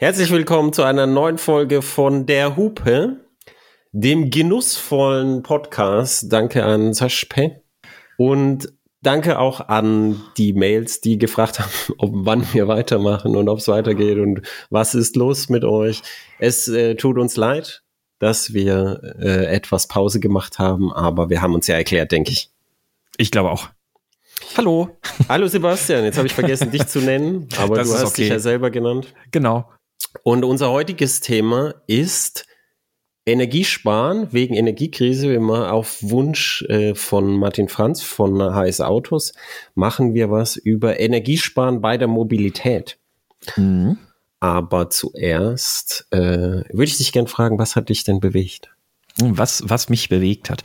Herzlich willkommen zu einer neuen Folge von Der Hupe, dem genussvollen Podcast. Danke an Saspe und danke auch an die Mails, die gefragt haben, ob wann wir weitermachen und ob es weitergeht und was ist los mit euch. Es äh, tut uns leid, dass wir äh, etwas Pause gemacht haben, aber wir haben uns ja erklärt, denke ich. Ich glaube auch. Hallo. Hallo Sebastian, jetzt habe ich vergessen, dich zu nennen, aber das du hast okay. dich ja selber genannt. Genau. Und unser heutiges Thema ist Energiesparen wegen Energiekrise. Immer auf Wunsch äh, von Martin Franz von HS Autos machen wir was über Energiesparen bei der Mobilität. Mhm. Aber zuerst äh, würde ich dich gerne fragen, was hat dich denn bewegt? Was, was mich bewegt hat.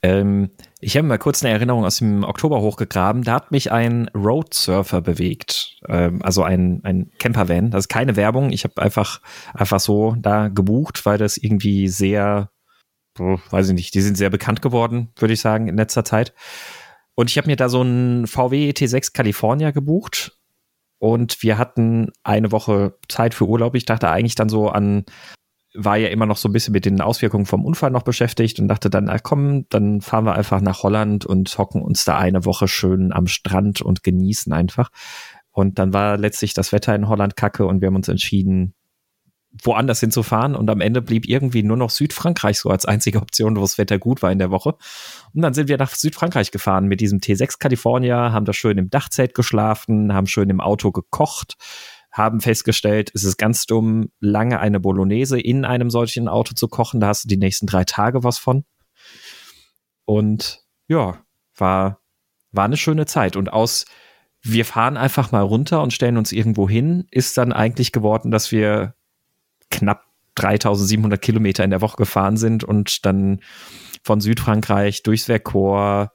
Ähm, ich habe mal kurz eine Erinnerung aus dem Oktober hochgegraben. Da hat mich ein Roadsurfer bewegt. Ähm, also ein, ein Campervan. Das ist keine Werbung. Ich habe einfach, einfach so da gebucht, weil das irgendwie sehr, weiß ich nicht, die sind sehr bekannt geworden, würde ich sagen, in letzter Zeit. Und ich habe mir da so einen VW T6 California gebucht. Und wir hatten eine Woche Zeit für Urlaub. Ich dachte eigentlich dann so an war ja immer noch so ein bisschen mit den Auswirkungen vom Unfall noch beschäftigt und dachte dann, komm, dann fahren wir einfach nach Holland und hocken uns da eine Woche schön am Strand und genießen einfach. Und dann war letztlich das Wetter in Holland kacke und wir haben uns entschieden, woanders hinzufahren und am Ende blieb irgendwie nur noch Südfrankreich so als einzige Option, wo das Wetter gut war in der Woche. Und dann sind wir nach Südfrankreich gefahren mit diesem T6 California, haben da schön im Dachzelt geschlafen, haben schön im Auto gekocht, haben festgestellt, es ist ganz dumm, lange eine Bolognese in einem solchen Auto zu kochen. Da hast du die nächsten drei Tage was von. Und ja, war, war eine schöne Zeit. Und aus wir fahren einfach mal runter und stellen uns irgendwo hin, ist dann eigentlich geworden, dass wir knapp 3700 Kilometer in der Woche gefahren sind und dann von Südfrankreich durchs Vercors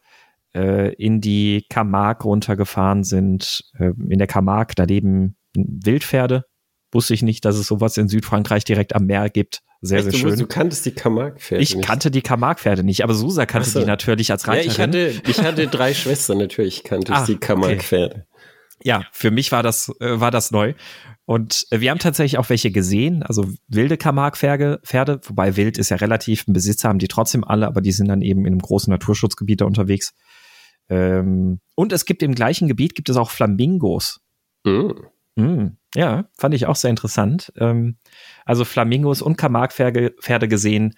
äh, in die Camargue runtergefahren sind. Äh, in der Camargue, da leben Wildpferde. Wusste ich nicht, dass es sowas in Südfrankreich direkt am Meer gibt. Sehr, Echt, sehr schön. Du, kanntest die Camargue-Pferde Ich nicht. kannte die Camargue-Pferde nicht, aber Susa kannte so. die natürlich als Reiterin. Ja, ich hatte, ich hatte drei Schwestern, natürlich kannte ich ah, die Camargue-Pferde. Okay. Ja, für mich war das, äh, war das neu. Und äh, wir haben tatsächlich auch welche gesehen, also wilde Camargue-Pferde, Pferde, wobei wild ist ja relativ, ein Besitzer haben die trotzdem alle, aber die sind dann eben in einem großen Naturschutzgebiet da unterwegs. Ähm, und es gibt im gleichen Gebiet, gibt es auch Flamingos. Mm. Mm, ja, fand ich auch sehr interessant. Ähm, also Flamingos und Camargue-Pferde gesehen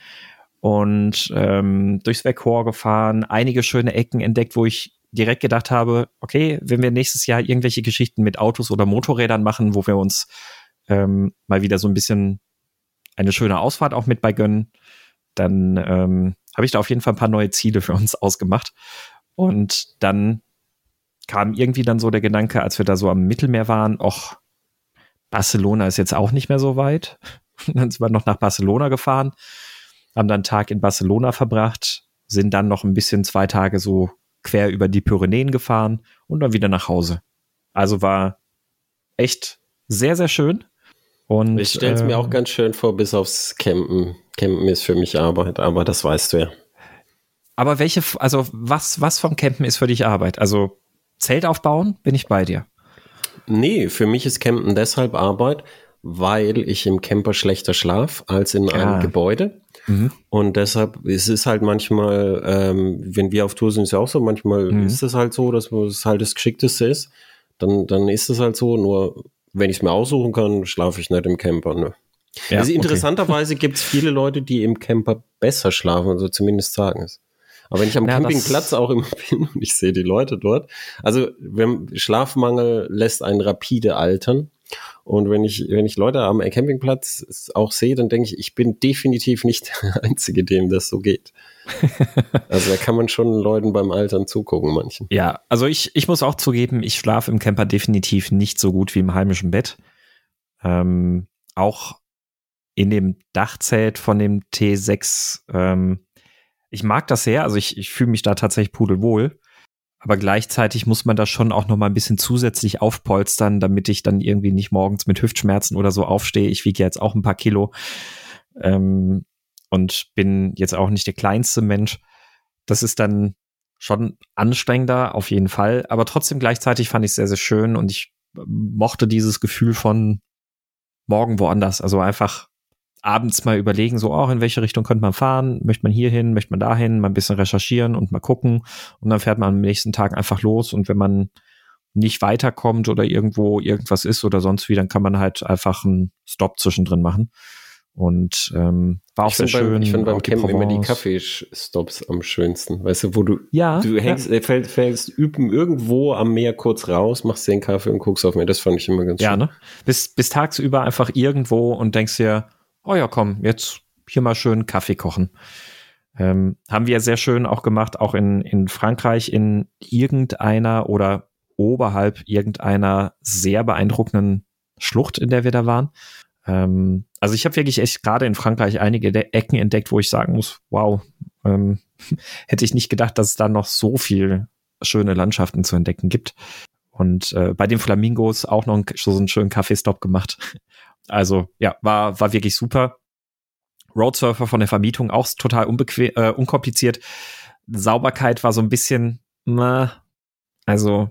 und ähm, durchs Vercors gefahren, einige schöne Ecken entdeckt, wo ich direkt gedacht habe, okay, wenn wir nächstes Jahr irgendwelche Geschichten mit Autos oder Motorrädern machen, wo wir uns ähm, mal wieder so ein bisschen eine schöne Ausfahrt auch mit bei gönnen, dann ähm, habe ich da auf jeden Fall ein paar neue Ziele für uns ausgemacht. Und dann kam irgendwie dann so der Gedanke, als wir da so am Mittelmeer waren, ach, Barcelona ist jetzt auch nicht mehr so weit. dann sind wir noch nach Barcelona gefahren, haben dann einen Tag in Barcelona verbracht, sind dann noch ein bisschen zwei Tage so quer über die Pyrenäen gefahren und dann wieder nach Hause. Also war echt sehr, sehr schön. Und, ich stelle es äh, mir auch ganz schön vor, bis aufs Campen. Campen ist für mich Arbeit, aber das weißt du ja. Aber welche, also was, was vom Campen ist für dich Arbeit? Also Zelt aufbauen, bin ich bei dir. Nee, für mich ist Campen deshalb Arbeit, weil ich im Camper schlechter schlaf als in einem ah. Gebäude. Mhm. Und deshalb ist es halt manchmal, ähm, wenn wir auf Tour sind, ist ja auch so, manchmal mhm. ist es halt so, dass es halt das Geschickteste ist. Dann, dann ist es halt so, nur wenn ich es mir aussuchen kann, schlafe ich nicht im Camper. Ne? Ja, also interessanterweise okay. gibt es viele Leute, die im Camper besser schlafen, also zumindest sagen es. Aber wenn ich am ja, Campingplatz auch immer bin und ich sehe die Leute dort, also wenn Schlafmangel lässt einen rapide altern. Und wenn ich, wenn ich Leute am Campingplatz auch sehe, dann denke ich, ich bin definitiv nicht der Einzige, dem das so geht. also da kann man schon Leuten beim Altern zugucken, manchen. Ja, also ich, ich muss auch zugeben, ich schlafe im Camper definitiv nicht so gut wie im heimischen Bett. Ähm, auch in dem Dachzelt von dem T6 ähm, ich mag das sehr, also ich, ich fühle mich da tatsächlich pudelwohl. Aber gleichzeitig muss man da schon auch noch mal ein bisschen zusätzlich aufpolstern, damit ich dann irgendwie nicht morgens mit Hüftschmerzen oder so aufstehe. Ich wiege jetzt auch ein paar Kilo ähm, und bin jetzt auch nicht der kleinste Mensch. Das ist dann schon anstrengender, auf jeden Fall. Aber trotzdem gleichzeitig fand ich es sehr, sehr schön und ich mochte dieses Gefühl von morgen woanders. Also einfach abends mal überlegen, so auch in welche Richtung könnte man fahren, möchte man hier hin, möchte man dahin, mal ein bisschen recherchieren und mal gucken und dann fährt man am nächsten Tag einfach los und wenn man nicht weiterkommt oder irgendwo irgendwas ist oder sonst wie, dann kann man halt einfach einen Stop zwischendrin machen. Und ähm, war auch ich sehr schön. Beim, ich finde beim Campen immer die Kaffeestops am schönsten. Weißt du, wo du, ja, du hängst, ja. Äh, fällst, fällst üben irgendwo am Meer kurz raus, machst den Kaffee und guckst auf mir. Das fand ich immer ganz ja, schön. Ja, ne? Bis, bis tagsüber einfach irgendwo und denkst dir, oh ja, komm, jetzt hier mal schön Kaffee kochen. Ähm, haben wir sehr schön auch gemacht, auch in, in Frankreich in irgendeiner oder oberhalb irgendeiner sehr beeindruckenden Schlucht, in der wir da waren. Ähm, also ich habe wirklich echt gerade in Frankreich einige De Ecken entdeckt, wo ich sagen muss, wow, ähm, hätte ich nicht gedacht, dass es da noch so viel schöne Landschaften zu entdecken gibt. Und äh, bei den Flamingos auch noch einen, so einen schönen Kaffeestop gemacht. Also ja, war, war wirklich super. Roadsurfer von der Vermietung auch total unbequem, äh, unkompliziert. Sauberkeit war so ein bisschen, na, also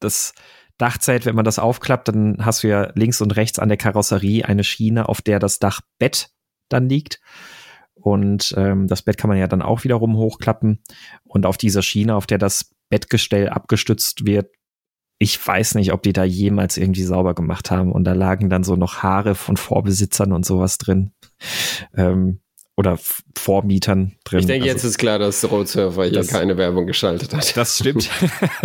das Dachzelt, wenn man das aufklappt, dann hast du ja links und rechts an der Karosserie eine Schiene, auf der das Dachbett dann liegt. Und ähm, das Bett kann man ja dann auch wiederum hochklappen. Und auf dieser Schiene, auf der das Bettgestell abgestützt wird, ich weiß nicht, ob die da jemals irgendwie sauber gemacht haben. Und da lagen dann so noch Haare von Vorbesitzern und sowas drin. Ähm, oder Vormietern drin. Ich denke, also, jetzt ist klar, dass Roadsurfer hier keine Werbung geschaltet hat. Das stimmt.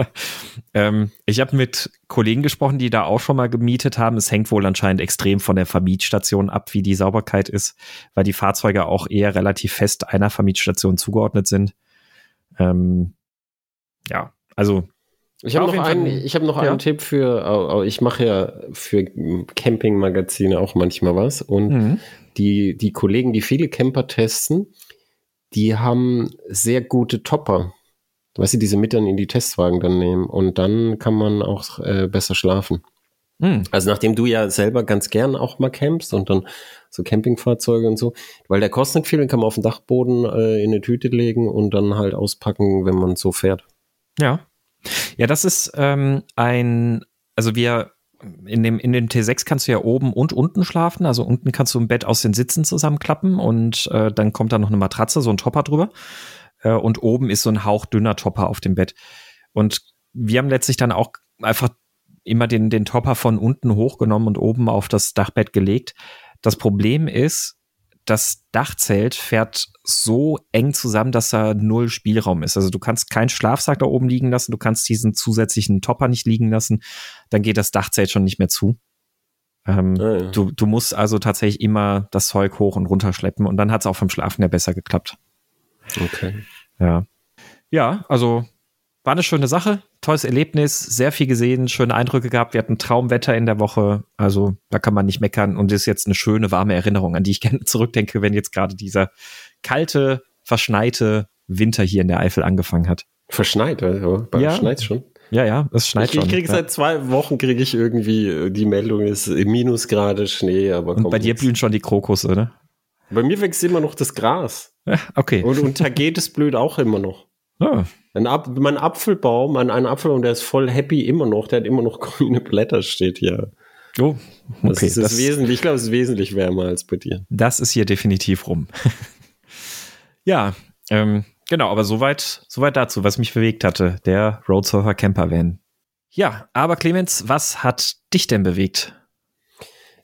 ähm, ich habe mit Kollegen gesprochen, die da auch schon mal gemietet haben. Es hängt wohl anscheinend extrem von der Vermietstation ab, wie die Sauberkeit ist, weil die Fahrzeuge auch eher relativ fest einer Vermietstation zugeordnet sind. Ähm, ja, also ich habe noch, einen, ich hab noch ja. einen Tipp für, ich mache ja für Campingmagazine auch manchmal was und mhm. die, die Kollegen, die viele Camper testen, die haben sehr gute Topper. Weißt du, diese mit dann in die Testwagen dann nehmen und dann kann man auch äh, besser schlafen. Mhm. Also nachdem du ja selber ganz gern auch mal campst und dann so Campingfahrzeuge und so, weil der kostet viel, den kann man auf den Dachboden äh, in eine Tüte legen und dann halt auspacken, wenn man so fährt. Ja, ja, das ist ähm, ein, also wir in dem, in dem T6 kannst du ja oben und unten schlafen. Also unten kannst du im Bett aus den Sitzen zusammenklappen und äh, dann kommt da noch eine Matratze, so ein Topper drüber. Äh, und oben ist so ein hauchdünner Topper auf dem Bett. Und wir haben letztlich dann auch einfach immer den, den Topper von unten hochgenommen und oben auf das Dachbett gelegt. Das Problem ist, das Dachzelt fährt so eng zusammen, dass da null Spielraum ist. Also du kannst keinen Schlafsack da oben liegen lassen, du kannst diesen zusätzlichen Topper nicht liegen lassen, dann geht das Dachzelt schon nicht mehr zu. Ähm, ah, ja. du, du musst also tatsächlich immer das Zeug hoch und runter schleppen und dann hat es auch vom Schlafen ja besser geklappt. Okay. Ja. Ja, also war eine schöne Sache, tolles Erlebnis, sehr viel gesehen, schöne Eindrücke gehabt. Wir hatten Traumwetter in der Woche, also da kann man nicht meckern und ist jetzt eine schöne, warme Erinnerung, an die ich gerne zurückdenke, wenn jetzt gerade dieser kalte, verschneite Winter hier in der Eifel angefangen hat. Verschneit, also bei ja. schneit schon. Ja, ja, es schneit ich, schon. Ich kriege ja. seit zwei Wochen kriege ich irgendwie äh, die Meldung ist Minusgrade Schnee, aber Und bei dir blühen schon die Krokusse, ne? Bei mir wächst immer noch das Gras. Ja, okay. Und, und Tagetes blüht auch immer noch. Ah. Ein Ap mein Apfelbaum, ein, ein Apfelbaum, der ist voll happy immer noch, der hat immer noch grüne Blätter, steht hier. Oh, okay. Das ist das wesentlich, ich glaube, es ist wesentlich wärmer als bei dir. Das ist hier definitiv rum. ja, ähm, genau, aber soweit, soweit dazu, was mich bewegt hatte, der Roadsurfer Camper Van. Ja, aber Clemens, was hat dich denn bewegt?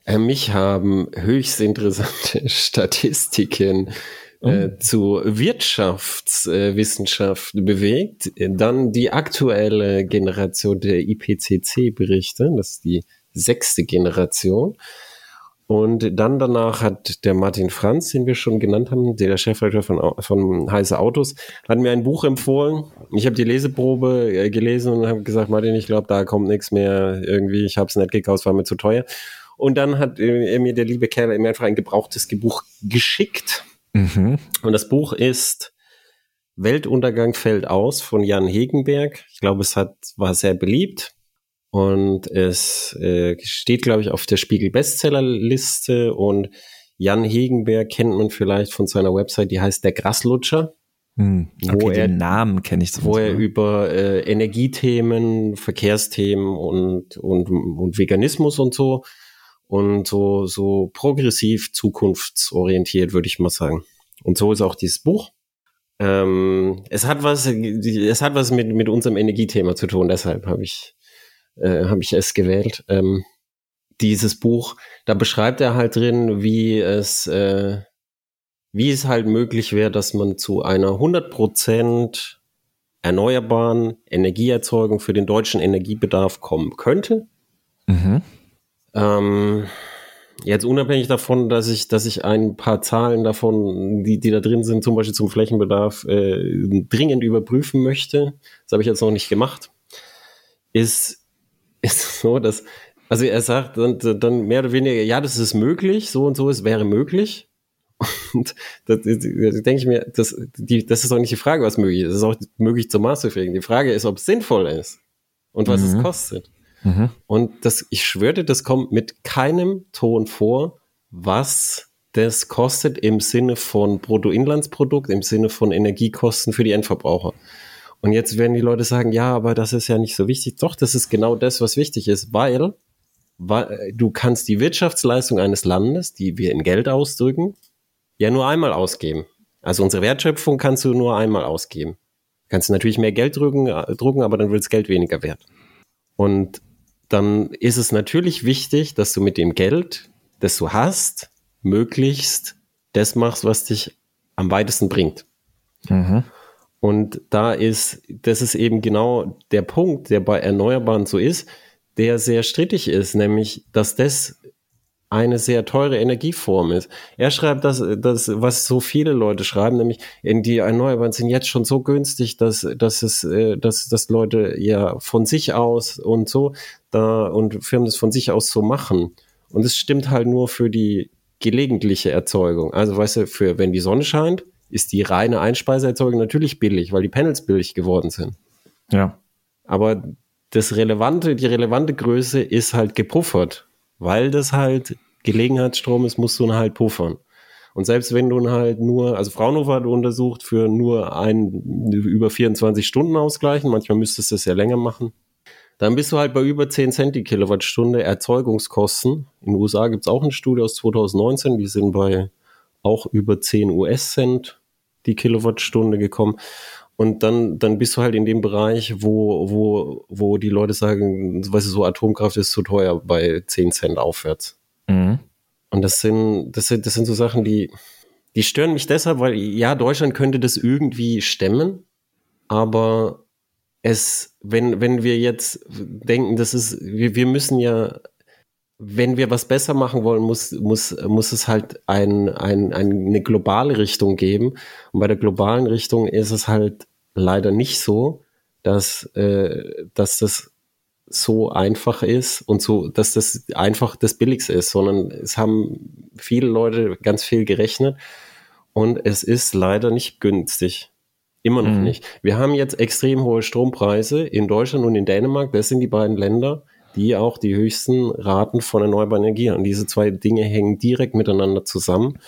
Äh, mich haben höchst interessante Statistiken äh, oh. zu Wirtschaftswissenschaft äh, bewegt. Dann die aktuelle Generation der IPCC-Berichte, das ist die sechste Generation. Und dann danach hat der Martin Franz, den wir schon genannt haben, der Chefredakteur von, von Heiße Autos, hat mir ein Buch empfohlen. Ich habe die Leseprobe äh, gelesen und habe gesagt, Martin, ich glaube, da kommt nichts mehr irgendwie. Ich habe es nicht gekauft, war mir zu teuer. Und dann hat er mir der liebe Kerl mir einfach ein gebrauchtes Buch geschickt Mhm. Und das Buch ist Weltuntergang fällt aus von Jan Hegenberg. Ich glaube, es hat, war sehr beliebt. Und es äh, steht, glaube ich, auf der Spiegel Bestsellerliste. Und Jan Hegenberg kennt man vielleicht von seiner Website, die heißt Der Graslutscher. Hm, okay, wo er, den Namen kenne ich Wo er über äh, Energiethemen, Verkehrsthemen und, und, und Veganismus und so und so, so progressiv zukunftsorientiert, würde ich mal sagen. Und so ist auch dieses Buch. Ähm, es hat was, es hat was mit, mit unserem Energiethema zu tun, deshalb habe ich, äh, habe ich es gewählt. Ähm, dieses Buch, da beschreibt er halt drin, wie es, äh, wie es halt möglich wäre, dass man zu einer 100% erneuerbaren Energieerzeugung für den deutschen Energiebedarf kommen könnte. Mhm. Ähm, jetzt unabhängig davon, dass ich, dass ich ein paar Zahlen davon, die, die da drin sind, zum Beispiel zum Flächenbedarf, äh, dringend überprüfen möchte, das habe ich jetzt noch nicht gemacht, ist, ist so, dass, also er sagt dann, dann mehr oder weniger, ja, das ist möglich, so und so, es wäre möglich. Und da, denke ich mir, das, die, das ist auch nicht die Frage, was möglich ist. Es ist auch möglich zur Maße fliegen. Die Frage ist, ob es sinnvoll ist und was mhm. es kostet. Mhm. Und das, ich schwöre, das kommt mit keinem Ton vor, was das kostet im Sinne von Bruttoinlandsprodukt, im Sinne von Energiekosten für die Endverbraucher. Und jetzt werden die Leute sagen, ja, aber das ist ja nicht so wichtig. Doch, das ist genau das, was wichtig ist, weil, weil du kannst die Wirtschaftsleistung eines Landes, die wir in Geld ausdrücken, ja nur einmal ausgeben. Also unsere Wertschöpfung kannst du nur einmal ausgeben. Kannst du natürlich mehr Geld drucken, äh, drucken aber dann wird das Geld weniger wert. Und dann ist es natürlich wichtig, dass du mit dem Geld, das du hast, möglichst das machst, was dich am weitesten bringt. Mhm. Und da ist, das ist eben genau der Punkt, der bei Erneuerbaren so ist, der sehr strittig ist, nämlich, dass das eine sehr teure Energieform ist. Er schreibt das, das, was so viele Leute schreiben, nämlich in die Erneuerbaren sind jetzt schon so günstig, dass, dass es, äh, dass, dass Leute ja von sich aus und so da und Firmen das von sich aus so machen. Und es stimmt halt nur für die gelegentliche Erzeugung. Also weißt du, für wenn die Sonne scheint, ist die reine Einspeiseerzeugung natürlich billig, weil die Panels billig geworden sind. Ja. Aber das relevante, die relevante Größe ist halt gepuffert weil das halt Gelegenheitsstrom ist, musst du ihn halt puffern. Und selbst wenn du ihn halt nur, also Fraunhofer hat untersucht, für nur ein, über 24 Stunden ausgleichen, manchmal müsstest du es ja länger machen, dann bist du halt bei über 10 Cent die Kilowattstunde Erzeugungskosten. In den USA gibt es auch eine Studie aus 2019, die sind bei auch über 10 US-Cent die Kilowattstunde gekommen. Und dann, dann bist du halt in dem Bereich, wo, wo, wo die Leute sagen, weißt du, so Atomkraft ist zu teuer bei 10 Cent aufwärts. Mhm. Und das sind, das sind, das sind so Sachen, die, die stören mich deshalb, weil ja, Deutschland könnte das irgendwie stemmen, aber es, wenn, wenn wir jetzt denken, das ist, wir, wir müssen ja, wenn wir was besser machen wollen, muss, muss, muss es halt ein, ein, eine globale Richtung geben. Und bei der globalen Richtung ist es halt leider nicht so, dass, äh, dass das so einfach ist und so, dass das einfach das Billigste ist, sondern es haben viele Leute ganz viel gerechnet und es ist leider nicht günstig. Immer noch mhm. nicht. Wir haben jetzt extrem hohe Strompreise in Deutschland und in Dänemark. Das sind die beiden Länder, die auch die höchsten Raten von erneuerbaren Energie haben. Und diese zwei Dinge hängen direkt miteinander zusammen,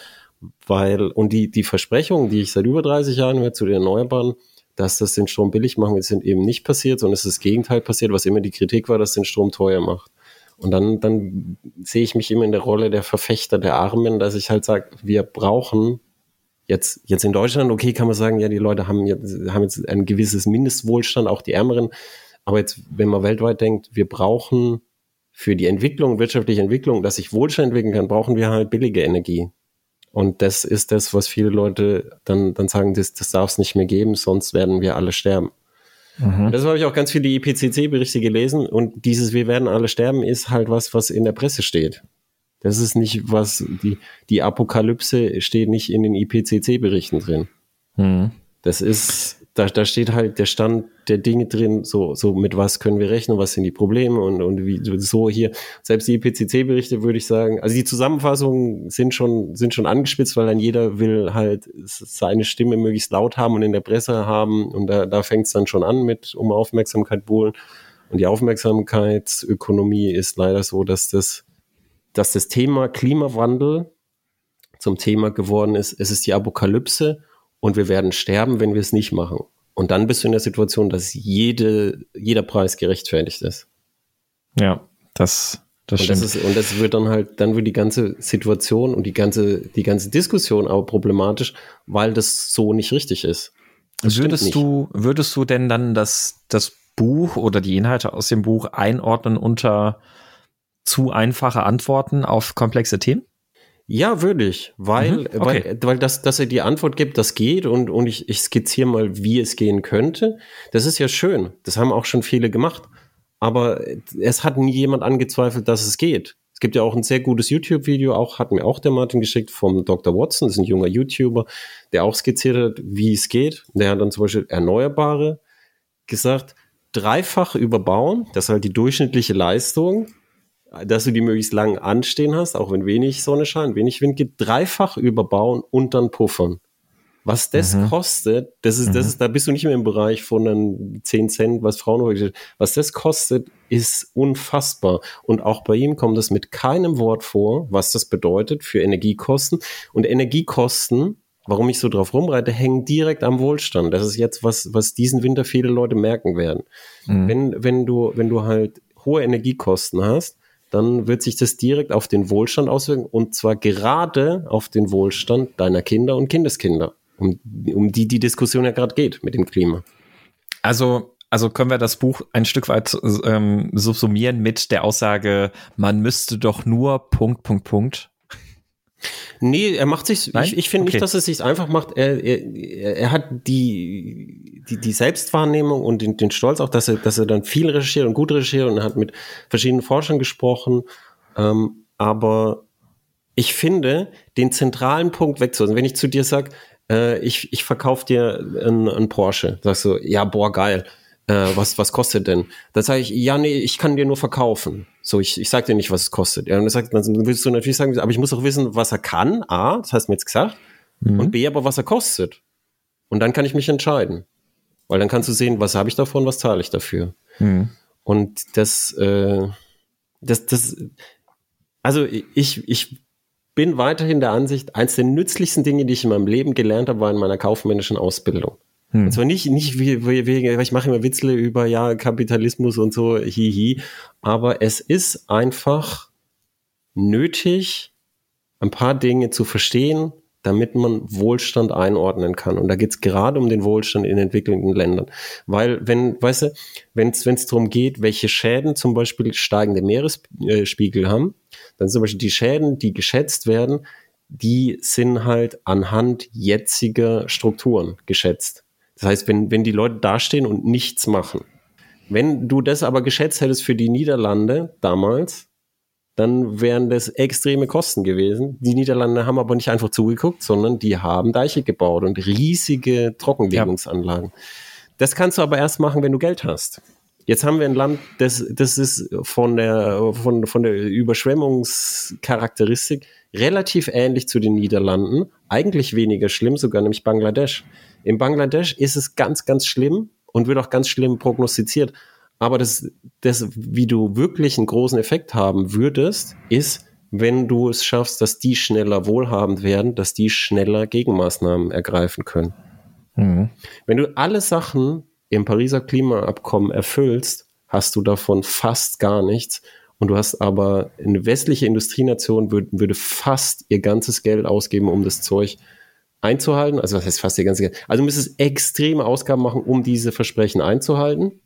weil, und die, die Versprechungen, die ich seit über 30 Jahren höre zu den Erneuerbaren, dass das den Strom billig machen, ist eben nicht passiert, sondern es ist das Gegenteil passiert, was immer die Kritik war, dass den Strom teuer macht. Und dann, dann sehe ich mich immer in der Rolle der Verfechter der Armen, dass ich halt sage, wir brauchen jetzt, jetzt in Deutschland, okay, kann man sagen, ja, die Leute haben jetzt, haben jetzt ein gewisses Mindestwohlstand, auch die Ärmeren. Aber jetzt, wenn man weltweit denkt, wir brauchen für die Entwicklung, wirtschaftliche Entwicklung, dass sich Wohlstand entwickeln kann, brauchen wir halt billige Energie. Und das ist das, was viele Leute dann, dann sagen, das, das darf es nicht mehr geben, sonst werden wir alle sterben. Mhm. Das habe ich auch ganz viele IPCC-Berichte gelesen und dieses Wir werden alle sterben ist halt was, was in der Presse steht. Das ist nicht was, die, die Apokalypse steht nicht in den IPCC-Berichten drin. Mhm. Das ist, da, da steht halt der Stand der Dinge drin, so, so mit was können wir rechnen, was sind die Probleme und, und wie so hier. Selbst die IPCC-Berichte würde ich sagen, also die Zusammenfassungen sind schon, sind schon angespitzt, weil dann jeder will halt seine Stimme möglichst laut haben und in der Presse haben und da, da fängt es dann schon an mit um Aufmerksamkeit bohlen. Und die Aufmerksamkeitsökonomie ist leider so, dass das, dass das Thema Klimawandel zum Thema geworden ist. Es ist die Apokalypse und wir werden sterben, wenn wir es nicht machen. Und dann bist du in der Situation, dass jede, jeder Preis gerechtfertigt ist. Ja, das, Das und, das ist, und das wird dann halt, dann wird die ganze Situation und die ganze, die ganze Diskussion aber problematisch, weil das so nicht richtig ist. Das würdest du, würdest du denn dann das, das Buch oder die Inhalte aus dem Buch einordnen unter zu einfache Antworten auf komplexe Themen? Ja, würde ich, weil, mhm, okay. weil, weil das, dass er die Antwort gibt, das geht und, und ich, ich skizziere mal, wie es gehen könnte. Das ist ja schön. Das haben auch schon viele gemacht. Aber es hat nie jemand angezweifelt, dass es geht. Es gibt ja auch ein sehr gutes YouTube-Video, auch hat mir auch der Martin geschickt vom Dr. Watson, das ist ein junger YouTuber, der auch skizziert hat, wie es geht. Der hat dann zum Beispiel Erneuerbare gesagt, dreifach überbauen, das ist halt die durchschnittliche Leistung, dass du die möglichst lang anstehen hast, auch wenn wenig Sonne scheint, wenig Wind geht, dreifach überbauen und dann puffern. Was das mhm. kostet, das ist, das mhm. ist, da bist du nicht mehr im Bereich von einen 10 Cent, was Frauen Was das kostet, ist unfassbar. Und auch bei ihm kommt es mit keinem Wort vor, was das bedeutet für Energiekosten. Und Energiekosten, warum ich so drauf rumreite, hängen direkt am Wohlstand. Das ist jetzt was, was diesen Winter viele Leute merken werden. Mhm. Wenn, wenn du, wenn du halt hohe Energiekosten hast, dann wird sich das direkt auf den Wohlstand auswirken und zwar gerade auf den Wohlstand deiner Kinder und Kindeskinder um, um die die Diskussion ja gerade geht mit dem Klima. Also also können wir das Buch ein Stück weit ähm, subsumieren mit der Aussage, man müsste doch nur Punkt, Punkt, Punkt. Nee, er macht sich, Nein? ich, ich finde okay. nicht, dass er sich einfach macht. Er, er, er hat die, die, die Selbstwahrnehmung und den, den Stolz auch, dass er, dass er dann viel recherchiert und gut recherchiert und er hat mit verschiedenen Forschern gesprochen. Ähm, aber ich finde, den zentralen Punkt wegzuholen. Wenn ich zu dir sage, äh, ich, ich verkaufe dir einen Porsche. Sagst du, ja, boah, geil. Äh, was, was kostet denn? Dann sage ich, ja, nee, ich kann dir nur verkaufen. So, ich, ich sag dir nicht, was es kostet. Ja, und dann, sagt, dann willst du natürlich sagen, aber ich muss auch wissen, was er kann. A, das hast du mir jetzt gesagt. Mhm. Und B, aber was er kostet. Und dann kann ich mich entscheiden. Weil dann kannst du sehen, was habe ich davon, was zahle ich dafür. Mhm. Und das, äh, das, das, also ich, ich bin weiterhin der Ansicht, eins der nützlichsten Dinge, die ich in meinem Leben gelernt habe, war in meiner kaufmännischen Ausbildung. Hm. Und zwar nicht, nicht wie, wie, wie, ich mache immer Witzle über ja Kapitalismus und so, hihi, aber es ist einfach nötig, ein paar Dinge zu verstehen, damit man Wohlstand einordnen kann. Und da geht es gerade um den Wohlstand in entwickelnden Ländern. Weil, wenn, weißt du, wenn es darum geht, welche Schäden zum Beispiel steigende Meeresspiegel haben, dann zum Beispiel die Schäden, die geschätzt werden, die sind halt anhand jetziger Strukturen geschätzt. Das heißt, wenn, wenn die Leute dastehen und nichts machen. Wenn du das aber geschätzt hättest für die Niederlande damals, dann wären das extreme Kosten gewesen. Die Niederlande haben aber nicht einfach zugeguckt, sondern die haben Deiche gebaut und riesige Trockenlegungsanlagen. Ja. Das kannst du aber erst machen, wenn du Geld hast. Jetzt haben wir ein Land, das, das ist von der, von, von der Überschwemmungscharakteristik relativ ähnlich zu den Niederlanden. Eigentlich weniger schlimm, sogar nämlich Bangladesch. In Bangladesch ist es ganz, ganz schlimm und wird auch ganz schlimm prognostiziert. Aber das, das, wie du wirklich einen großen Effekt haben würdest, ist, wenn du es schaffst, dass die schneller wohlhabend werden, dass die schneller Gegenmaßnahmen ergreifen können. Mhm. Wenn du alle Sachen im Pariser Klimaabkommen erfüllst, hast du davon fast gar nichts. Und du hast aber eine westliche Industrienation würde, würde fast ihr ganzes Geld ausgeben, um das Zeug einzuhalten. Also was heißt fast ihr ganzes Geld? Also du müsstest extreme Ausgaben machen, um diese Versprechen einzuhalten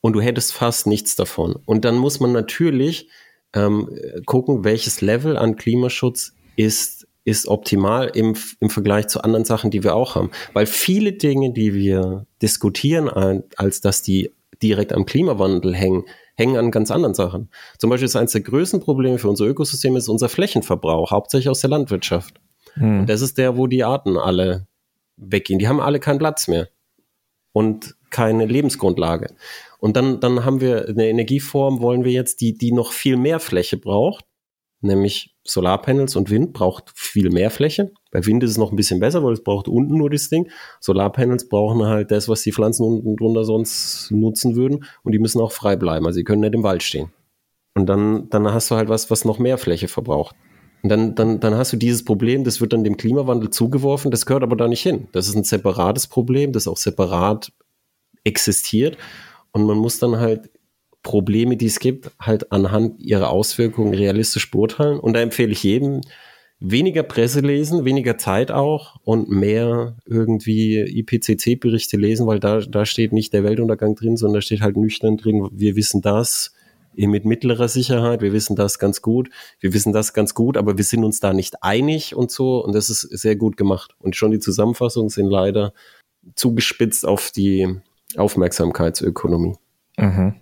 und du hättest fast nichts davon. Und dann muss man natürlich ähm, gucken, welches Level an Klimaschutz ist, ist optimal im, im Vergleich zu anderen Sachen, die wir auch haben. Weil viele Dinge, die wir diskutieren, als dass die direkt am Klimawandel hängen, hängen an ganz anderen Sachen. Zum Beispiel ist eines der größten Probleme für unser Ökosystem ist unser Flächenverbrauch, hauptsächlich aus der Landwirtschaft. Hm. Und das ist der, wo die Arten alle weggehen. Die haben alle keinen Platz mehr und keine Lebensgrundlage. Und dann, dann haben wir eine Energieform, wollen wir jetzt, die, die noch viel mehr Fläche braucht, nämlich Solarpanels und Wind braucht viel mehr Fläche. Bei Wind ist es noch ein bisschen besser, weil es braucht unten nur das Ding. Solarpanels brauchen halt das, was die Pflanzen unten drunter sonst nutzen würden und die müssen auch frei bleiben. Also sie können nicht im Wald stehen. Und dann, dann hast du halt was, was noch mehr Fläche verbraucht. Und dann, dann, dann hast du dieses Problem, das wird dann dem Klimawandel zugeworfen, das gehört aber da nicht hin. Das ist ein separates Problem, das auch separat existiert. Und man muss dann halt Probleme, die es gibt, halt anhand ihrer Auswirkungen realistisch beurteilen. Und da empfehle ich jedem, weniger Presse lesen, weniger Zeit auch und mehr irgendwie IPCC-Berichte lesen, weil da, da steht nicht der Weltuntergang drin, sondern da steht halt nüchtern drin, wir wissen das mit mittlerer Sicherheit, wir wissen das ganz gut, wir wissen das ganz gut, aber wir sind uns da nicht einig und so und das ist sehr gut gemacht. Und schon die Zusammenfassungen sind leider zugespitzt auf die Aufmerksamkeitsökonomie. Mhm.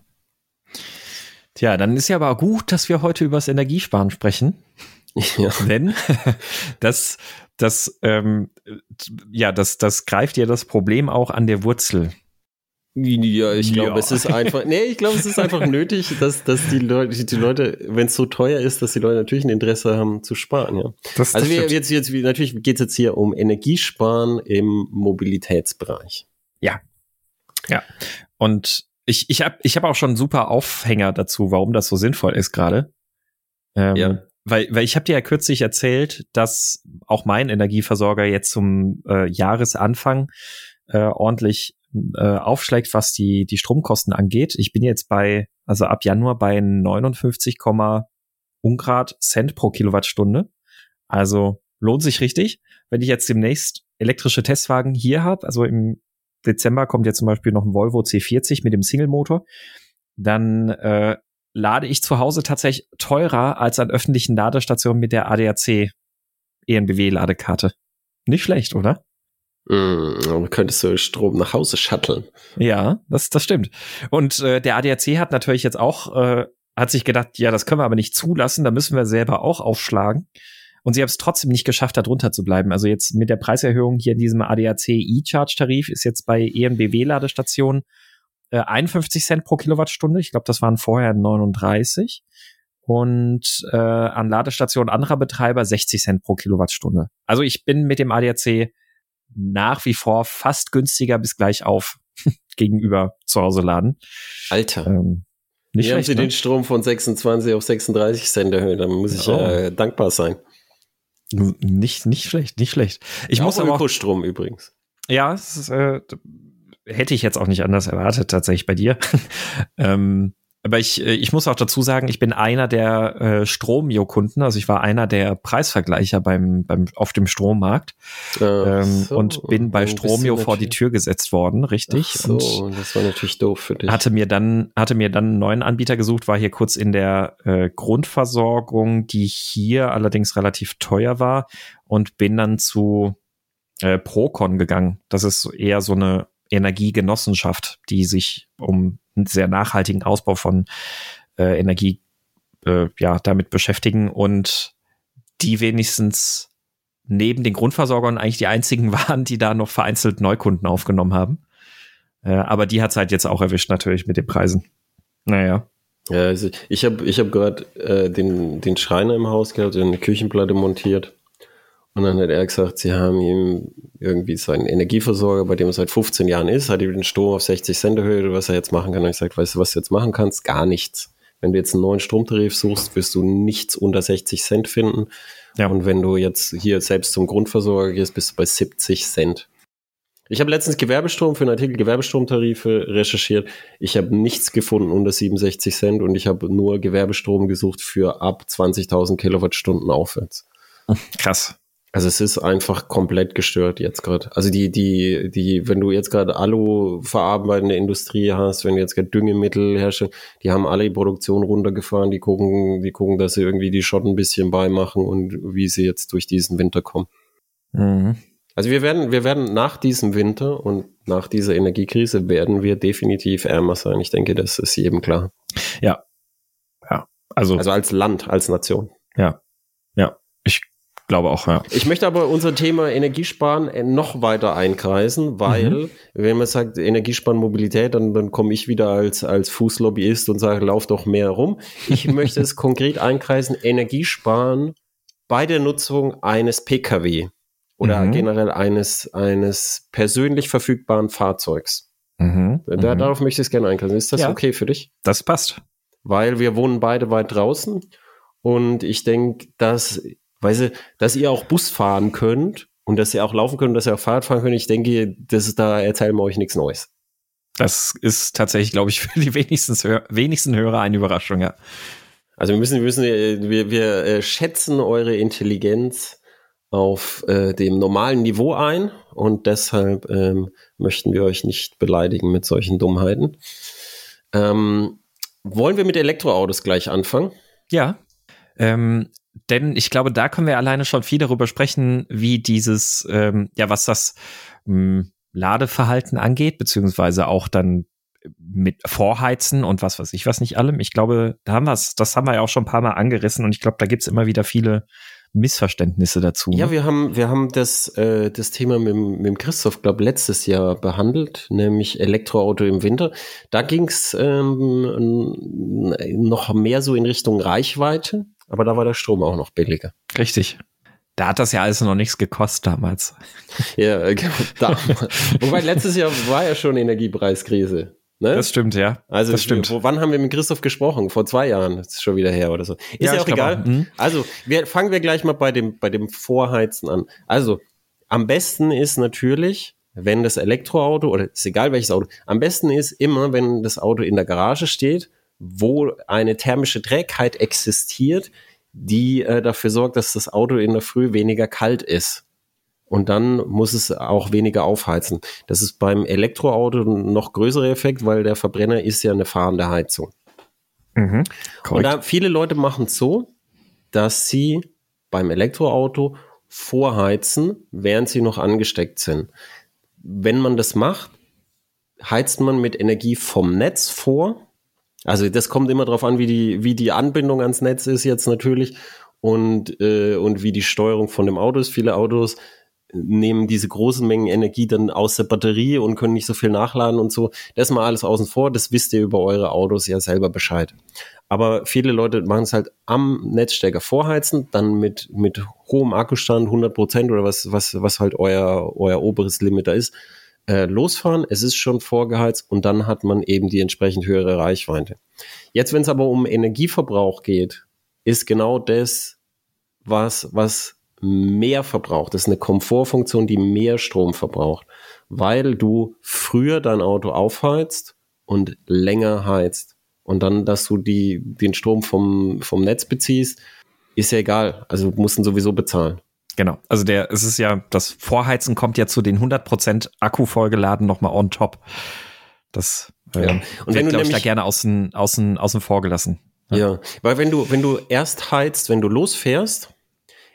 Tja, dann ist ja aber gut, dass wir heute über das Energiesparen sprechen. Ja. Denn das, das, ähm, ja, das, das greift ja das Problem auch an der Wurzel. Ja, ich glaube, ja. es ist einfach, nee, ich glaube, es ist einfach nötig, dass, dass die Leute, die Leute, wenn es so teuer ist, dass die Leute natürlich ein Interesse haben zu sparen, ja. Das, also das wir, jetzt, jetzt, natürlich geht es jetzt hier um Energiesparen im Mobilitätsbereich. Ja. Ja. Und ich, ich habe ich hab auch schon einen super Aufhänger dazu, warum das so sinnvoll ist gerade. Ähm, ja weil, weil ich habe dir ja kürzlich erzählt, dass auch mein Energieversorger jetzt zum äh, Jahresanfang äh, ordentlich äh, aufschlägt, was die, die Stromkosten angeht. Ich bin jetzt bei, also ab Januar bei 59, Ungrad Cent pro Kilowattstunde. Also lohnt sich richtig. Wenn ich jetzt demnächst elektrische Testwagen hier habe, also im Dezember kommt ja zum Beispiel noch ein Volvo C40 mit dem Single-Motor, dann äh, lade ich zu Hause tatsächlich teurer als an öffentlichen Ladestationen mit der ADAC ENBW-Ladekarte. Nicht schlecht, oder? Mm, könntest du Strom nach Hause shutteln. Ja, das, das stimmt. Und äh, der ADAC hat natürlich jetzt auch, äh, hat sich gedacht, ja, das können wir aber nicht zulassen, da müssen wir selber auch aufschlagen. Und sie haben es trotzdem nicht geschafft, da drunter zu bleiben. Also jetzt mit der Preiserhöhung hier in diesem ADAC E-Charge-Tarif ist jetzt bei ENBW-Ladestationen äh, 51 Cent pro Kilowattstunde. Ich glaube, das waren vorher 39. Und äh, an Ladestationen anderer Betreiber 60 Cent pro Kilowattstunde. Also ich bin mit dem ADAC nach wie vor fast günstiger bis gleich auf gegenüber zu Hause laden. Alter. Ähm, nicht Hier schlecht, haben sie ne? den Strom von 26 auf 36 Cent erhöht. Da muss ich oh. äh, dankbar sein. Nicht, nicht schlecht, nicht schlecht. Ich auch muss aber Ökostrom übrigens. Ja, ist, äh, hätte ich jetzt auch nicht anders erwartet, tatsächlich bei dir. ähm, aber ich, äh, ich muss auch dazu sagen, ich bin einer der äh, Stromio-Kunden, also ich war einer der Preisvergleicher beim, beim auf dem Strommarkt ähm, so. und bin bei Stromio vor die Tür gesetzt worden, richtig. Ach so, und das war natürlich doof für dich. Hatte mir dann hatte mir dann einen neuen Anbieter gesucht, war hier kurz in der äh, Grundversorgung, die hier allerdings relativ teuer war und bin dann zu äh, Procon gegangen. Das ist eher so eine Energiegenossenschaft, die sich um sehr nachhaltigen Ausbau von äh, Energie äh, ja damit beschäftigen und die wenigstens neben den Grundversorgern eigentlich die einzigen waren, die da noch vereinzelt Neukunden aufgenommen haben. Äh, aber die hat es halt jetzt auch erwischt natürlich mit den Preisen. Naja. Ja, also ich habe ich hab gerade äh, den, den Schreiner im Haus gehabt, der eine Küchenplatte montiert. Und dann hat er gesagt, sie haben ihm irgendwie seinen Energieversorger, bei dem er seit 15 Jahren ist, hat ihm den Strom auf 60 Cent erhöht, was er jetzt machen kann. Und ich gesagt, weißt du, was du jetzt machen kannst? Gar nichts. Wenn du jetzt einen neuen Stromtarif suchst, wirst du nichts unter 60 Cent finden. Ja. Und wenn du jetzt hier selbst zum Grundversorger gehst, bist du bei 70 Cent. Ich habe letztens Gewerbestrom für einen Artikel Gewerbestromtarife recherchiert. Ich habe nichts gefunden unter 67 Cent und ich habe nur Gewerbestrom gesucht für ab 20.000 Kilowattstunden aufwärts. Krass. Also es ist einfach komplett gestört jetzt gerade. Also die, die, die, wenn du jetzt gerade Alu verarbeitende Industrie hast, wenn du jetzt gerade Düngemittel herstellst, die haben alle die Produktion runtergefahren, die gucken, die gucken, dass sie irgendwie die Schotten ein bisschen beimachen und wie sie jetzt durch diesen Winter kommen. Mhm. Also wir werden, wir werden nach diesem Winter und nach dieser Energiekrise werden wir definitiv ärmer sein. Ich denke, das ist jedem klar. Ja. Ja. Also, also als Land, als Nation. Ja. Ja. Ich glaube auch, ja. Ich möchte aber unser Thema Energiesparen äh, noch weiter einkreisen, weil, mhm. wenn man sagt Energiesparen Mobilität, dann, dann komme ich wieder als, als Fußlobbyist und sage, lauf doch mehr rum. Ich möchte es konkret einkreisen, Energiesparen bei der Nutzung eines Pkw oder mhm. generell eines, eines persönlich verfügbaren Fahrzeugs. Mhm. Da, mhm. darauf möchte ich es gerne einkreisen. Ist das ja, okay für dich? Das passt. Weil wir wohnen beide weit draußen und ich denke, dass weil sie, dass ihr auch Bus fahren könnt und dass ihr auch laufen könnt und dass ihr auch Fahrrad fahren könnt, ich denke, das ist da erzählen wir euch nichts Neues. Das ist tatsächlich, glaube ich, für die wenigsten, wenigsten Hörer eine Überraschung, ja. Also wir müssen, wir müssen, wir, wir äh, schätzen eure Intelligenz auf äh, dem normalen Niveau ein und deshalb ähm, möchten wir euch nicht beleidigen mit solchen Dummheiten. Ähm, wollen wir mit Elektroautos gleich anfangen? Ja. Ähm, denn ich glaube, da können wir alleine schon viel darüber sprechen, wie dieses, ähm, ja, was das mh, hm, Ladeverhalten angeht, beziehungsweise auch dann mit Vorheizen und was weiß ich was nicht allem. Ich glaube, da haben wir das haben wir ja auch schon ein paar Mal angerissen und ich glaube, da gibt's immer wieder viele Missverständnisse dazu. Ja, wir haben, wir haben das, äh, das Thema mit, mit Christoph, glaube letztes Jahr behandelt, nämlich Elektroauto im Winter. Da ging's ähm, noch mehr so in Richtung Reichweite, aber da war der Strom auch noch billiger. Richtig. Da hat das ja alles noch nichts gekostet damals. Ja, äh, da, wobei letztes Jahr war ja schon Energiepreiskrise. Ne? Das stimmt, ja. Also, das stimmt. Wo, wann haben wir mit Christoph gesprochen? Vor zwei Jahren. Das ist schon wieder her oder so. Ist ja, ja auch egal. Auch. Mhm. Also, wir, fangen wir gleich mal bei dem, bei dem Vorheizen an. Also, am besten ist natürlich, wenn das Elektroauto oder ist egal welches Auto, am besten ist immer, wenn das Auto in der Garage steht, wo eine thermische Trägheit existiert, die äh, dafür sorgt, dass das Auto in der Früh weniger kalt ist und dann muss es auch weniger aufheizen. Das ist beim Elektroauto ein noch größerer Effekt, weil der Verbrenner ist ja eine fahrende Heizung. Mhm, und da viele Leute machen es so, dass sie beim Elektroauto vorheizen, während sie noch angesteckt sind. Wenn man das macht, heizt man mit Energie vom Netz vor. Also das kommt immer darauf an, wie die, wie die Anbindung ans Netz ist jetzt natürlich und, äh, und wie die Steuerung von dem Auto ist. Viele Autos nehmen diese großen Mengen Energie dann aus der Batterie und können nicht so viel nachladen und so. Das mal alles außen vor, das wisst ihr über eure Autos ja selber Bescheid. Aber viele Leute machen es halt am Netzstecker vorheizen, dann mit, mit hohem Akkustand, 100 Prozent oder was, was, was halt euer, euer oberes Limit da ist, äh, losfahren. Es ist schon vorgeheizt und dann hat man eben die entsprechend höhere Reichweite. Jetzt, wenn es aber um Energieverbrauch geht, ist genau das, was, was mehr verbraucht. Das ist eine Komfortfunktion, die mehr Strom verbraucht, weil du früher dein Auto aufheizt und länger heizt. Und dann, dass du die, den Strom vom, vom Netz beziehst, ist ja egal. Also du musst ihn sowieso bezahlen. Genau. Also der, es ist ja, das Vorheizen kommt ja zu den 100% Akku vollgeladen nochmal on top. Das ja. und wenn du nämlich, da gerne außen, außen, außen vor gelassen. Ja. ja, weil wenn du, wenn du erst heizt, wenn du losfährst,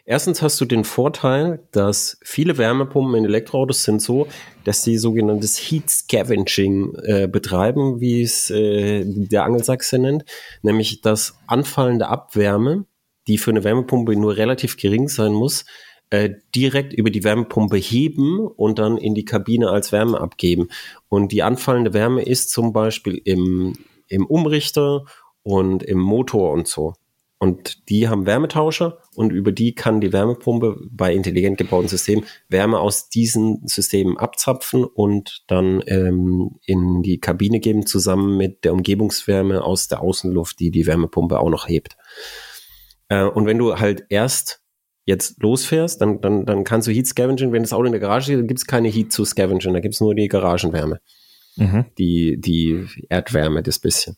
Erstens hast du den Vorteil, dass viele Wärmepumpen in Elektroautos sind so, dass sie sogenanntes Heat Scavenging äh, betreiben, wie es äh, der Angelsachse nennt, nämlich das anfallende Abwärme, die für eine Wärmepumpe nur relativ gering sein muss, äh, direkt über die Wärmepumpe heben und dann in die Kabine als Wärme abgeben. Und die anfallende Wärme ist zum Beispiel im, im Umrichter und im Motor und so. Und die haben Wärmetauscher und über die kann die Wärmepumpe bei intelligent gebauten Systemen Wärme aus diesen Systemen abzapfen und dann ähm, in die Kabine geben, zusammen mit der Umgebungswärme aus der Außenluft, die die Wärmepumpe auch noch hebt. Äh, und wenn du halt erst jetzt losfährst, dann, dann, dann kannst du Heat scavengen. Wenn das Auto in der Garage steht, dann gibt es keine Heat zu scavengen, da gibt es nur die Garagenwärme. Mhm. Die, die Erdwärme, das bisschen.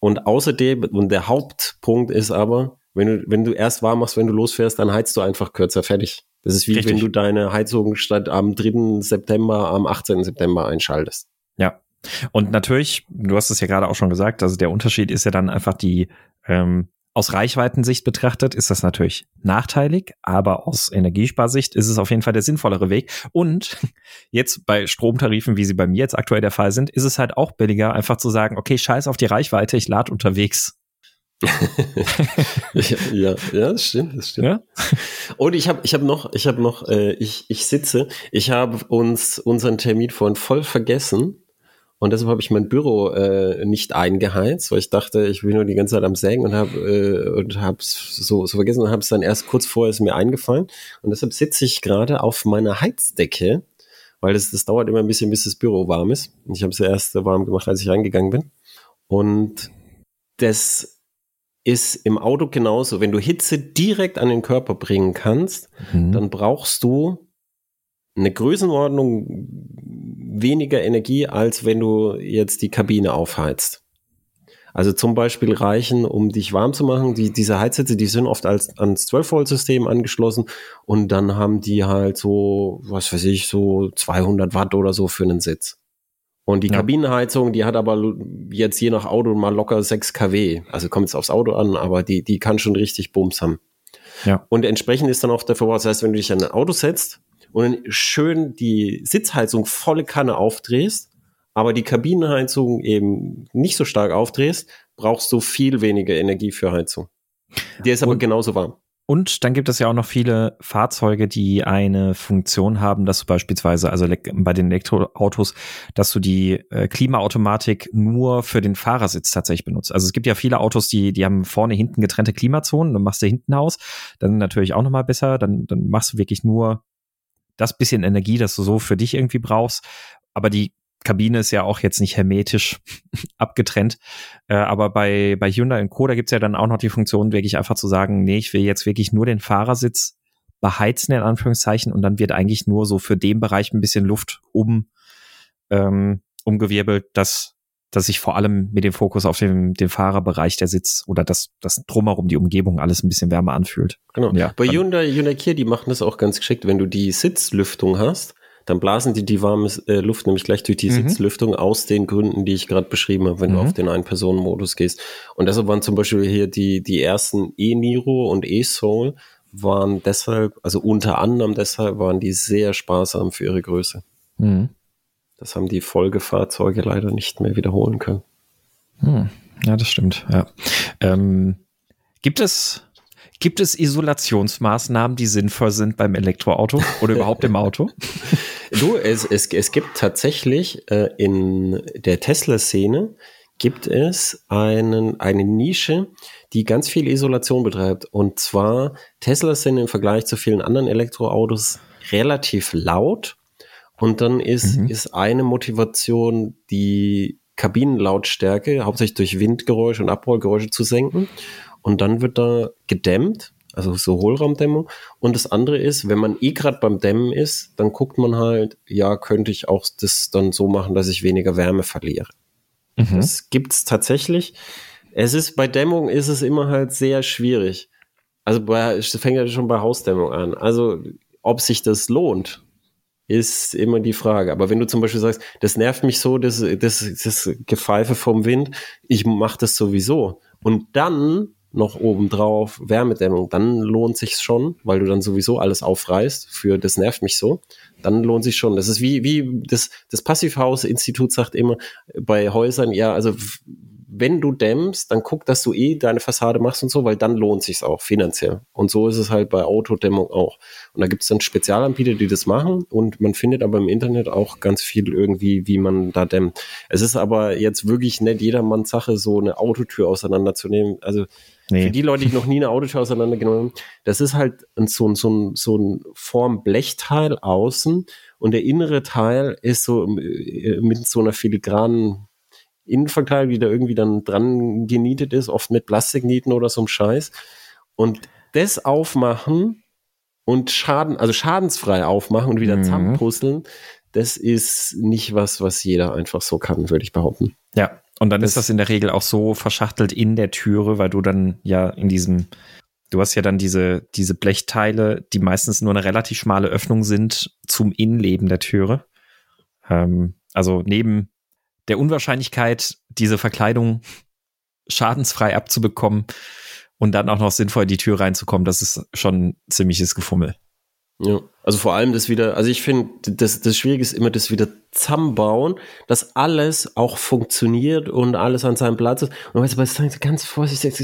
Und außerdem, und der Hauptpunkt ist aber, wenn du, wenn du erst warm machst, wenn du losfährst, dann heizt du einfach kürzer fertig. Das ist wie Richtig. wenn du deine Heizung statt am 3. September am 18. September einschaltest. Ja. Und natürlich, du hast es ja gerade auch schon gesagt, also der Unterschied ist ja dann einfach die, ähm, aus Reichweitensicht betrachtet ist das natürlich nachteilig, aber aus Energiesparsicht ist es auf jeden Fall der sinnvollere Weg. Und jetzt bei Stromtarifen, wie sie bei mir jetzt aktuell der Fall sind, ist es halt auch billiger, einfach zu sagen, okay, scheiß auf die Reichweite, ich lade unterwegs. ja, ja, das stimmt, das stimmt. Ja? Und ich habe ich hab noch, ich habe noch, äh, ich, ich sitze, ich habe uns unseren Termin vorhin voll vergessen und deshalb habe ich mein Büro äh, nicht eingeheizt, weil ich dachte, ich bin nur die ganze Zeit am Sägen und habe äh, und hab's so, so vergessen und habe es dann erst kurz vorher ist mir eingefallen. Und deshalb sitze ich gerade auf meiner Heizdecke, weil das, das dauert immer ein bisschen, bis das Büro warm ist. Und ich habe es ja erst warm gemacht, als ich reingegangen bin. Und das ist im Auto genauso. Wenn du Hitze direkt an den Körper bringen kannst, mhm. dann brauchst du eine Größenordnung weniger Energie, als wenn du jetzt die Kabine aufheizt. Also zum Beispiel reichen, um dich warm zu machen, die, diese Heizsitze, die sind oft als ans 12-Volt-System angeschlossen und dann haben die halt so, was weiß ich, so 200 Watt oder so für einen Sitz. Und die ja. Kabinenheizung, die hat aber jetzt je nach Auto mal locker 6 kW. Also kommt es aufs Auto an, aber die, die kann schon richtig Bums haben. Ja. Und entsprechend ist dann auch der Verbrauch. Das heißt, wenn du dich an ein Auto setzt und schön die Sitzheizung volle Kanne aufdrehst, aber die Kabinenheizung eben nicht so stark aufdrehst, brauchst du viel weniger Energie für Heizung. Die ist aber und, genauso warm. Und dann gibt es ja auch noch viele Fahrzeuge, die eine Funktion haben, dass du beispielsweise, also bei den Elektroautos, dass du die äh, Klimaautomatik nur für den Fahrersitz tatsächlich benutzt. Also es gibt ja viele Autos, die, die haben vorne, hinten getrennte Klimazonen, dann machst du hinten aus, dann natürlich auch nochmal besser, dann, dann machst du wirklich nur das bisschen Energie, das du so für dich irgendwie brauchst. Aber die Kabine ist ja auch jetzt nicht hermetisch abgetrennt. Äh, aber bei, bei Hyundai und Co., da gibt's ja dann auch noch die Funktion, wirklich einfach zu sagen, nee, ich will jetzt wirklich nur den Fahrersitz beheizen, in Anführungszeichen, und dann wird eigentlich nur so für den Bereich ein bisschen Luft um, ähm, umgewirbelt, dass, dass sich vor allem mit dem Fokus auf den, den Fahrerbereich der Sitz oder das, das drumherum, die Umgebung alles ein bisschen wärmer anfühlt. Genau. Ja, Bei Hyundai, Hyundai Kia, die machen das auch ganz geschickt, wenn du die Sitzlüftung hast, dann blasen die die warme äh, Luft nämlich gleich durch die mhm. Sitzlüftung aus den Gründen, die ich gerade beschrieben habe, wenn mhm. du auf den Ein-Personen-Modus gehst. Und deshalb waren zum Beispiel hier die, die ersten E-Niro und E-Soul waren deshalb, also unter anderem deshalb waren die sehr sparsam für ihre Größe. Mhm. Das haben die Folgefahrzeuge leider nicht mehr wiederholen können. Hm. Ja, das stimmt. Ja. Ähm, gibt es Gibt es Isolationsmaßnahmen, die sinnvoll sind beim Elektroauto oder überhaupt im Auto? Du, es, es, es gibt tatsächlich äh, in der Tesla-Szene gibt es einen, eine Nische, die ganz viel Isolation betreibt. Und zwar, Tesla sind im Vergleich zu vielen anderen Elektroautos relativ laut. Und dann ist, mhm. ist eine Motivation, die Kabinenlautstärke hauptsächlich durch Windgeräusche und Abrollgeräusche zu senken und dann wird da gedämmt, also so Hohlraumdämmung. Und das andere ist, wenn man eh gerade beim Dämmen ist, dann guckt man halt, ja, könnte ich auch das dann so machen, dass ich weniger Wärme verliere. Mhm. Das gibt's tatsächlich. Es ist bei Dämmung ist es immer halt sehr schwierig. Also bei, es fängt ja schon bei Hausdämmung an. Also ob sich das lohnt, ist immer die Frage. Aber wenn du zum Beispiel sagst, das nervt mich so, das, das, das Gepfeife vom Wind, ich mache das sowieso. Und dann noch obendrauf Wärmedämmung, dann lohnt sich schon, weil du dann sowieso alles aufreißt für das nervt mich so, dann lohnt sich schon. Das ist wie, wie das, das Passivhaus-Institut sagt immer bei Häusern, ja, also wenn du dämmst, dann guck, dass du eh deine Fassade machst und so, weil dann lohnt sich's auch finanziell. Und so ist es halt bei Autodämmung auch. Und da gibt es dann Spezialanbieter, die das machen und man findet aber im Internet auch ganz viel irgendwie, wie man da dämmt. Es ist aber jetzt wirklich nicht jedermanns Sache, so eine Autotür auseinanderzunehmen. Also Nee. Für die Leute, die noch nie eine Autotür auseinandergenommen haben, das ist halt so, ein so, ein so ein Form-Blechteil außen und der innere Teil ist so äh, mit so einer filigranen Innenverkleidung, die da irgendwie dann dran genietet ist, oft mit Plastiknieten oder so einem Scheiß. Und das aufmachen und Schaden, also schadensfrei aufmachen und wieder mhm. zusammenpuzzeln, das ist nicht was, was jeder einfach so kann, würde ich behaupten. Ja, und dann das ist das in der Regel auch so verschachtelt in der Türe, weil du dann ja in diesem, du hast ja dann diese, diese Blechteile, die meistens nur eine relativ schmale Öffnung sind zum Innenleben der Türe. Ähm, also neben der Unwahrscheinlichkeit, diese Verkleidung schadensfrei abzubekommen und dann auch noch sinnvoll in die Tür reinzukommen, das ist schon ziemliches Gefummel. Ja, also vor allem das wieder, also ich finde, das, das Schwierige ist immer das wieder zusammenbauen, dass alles auch funktioniert und alles an seinem Platz ist. Und weißt du, was ganz vorsichtig,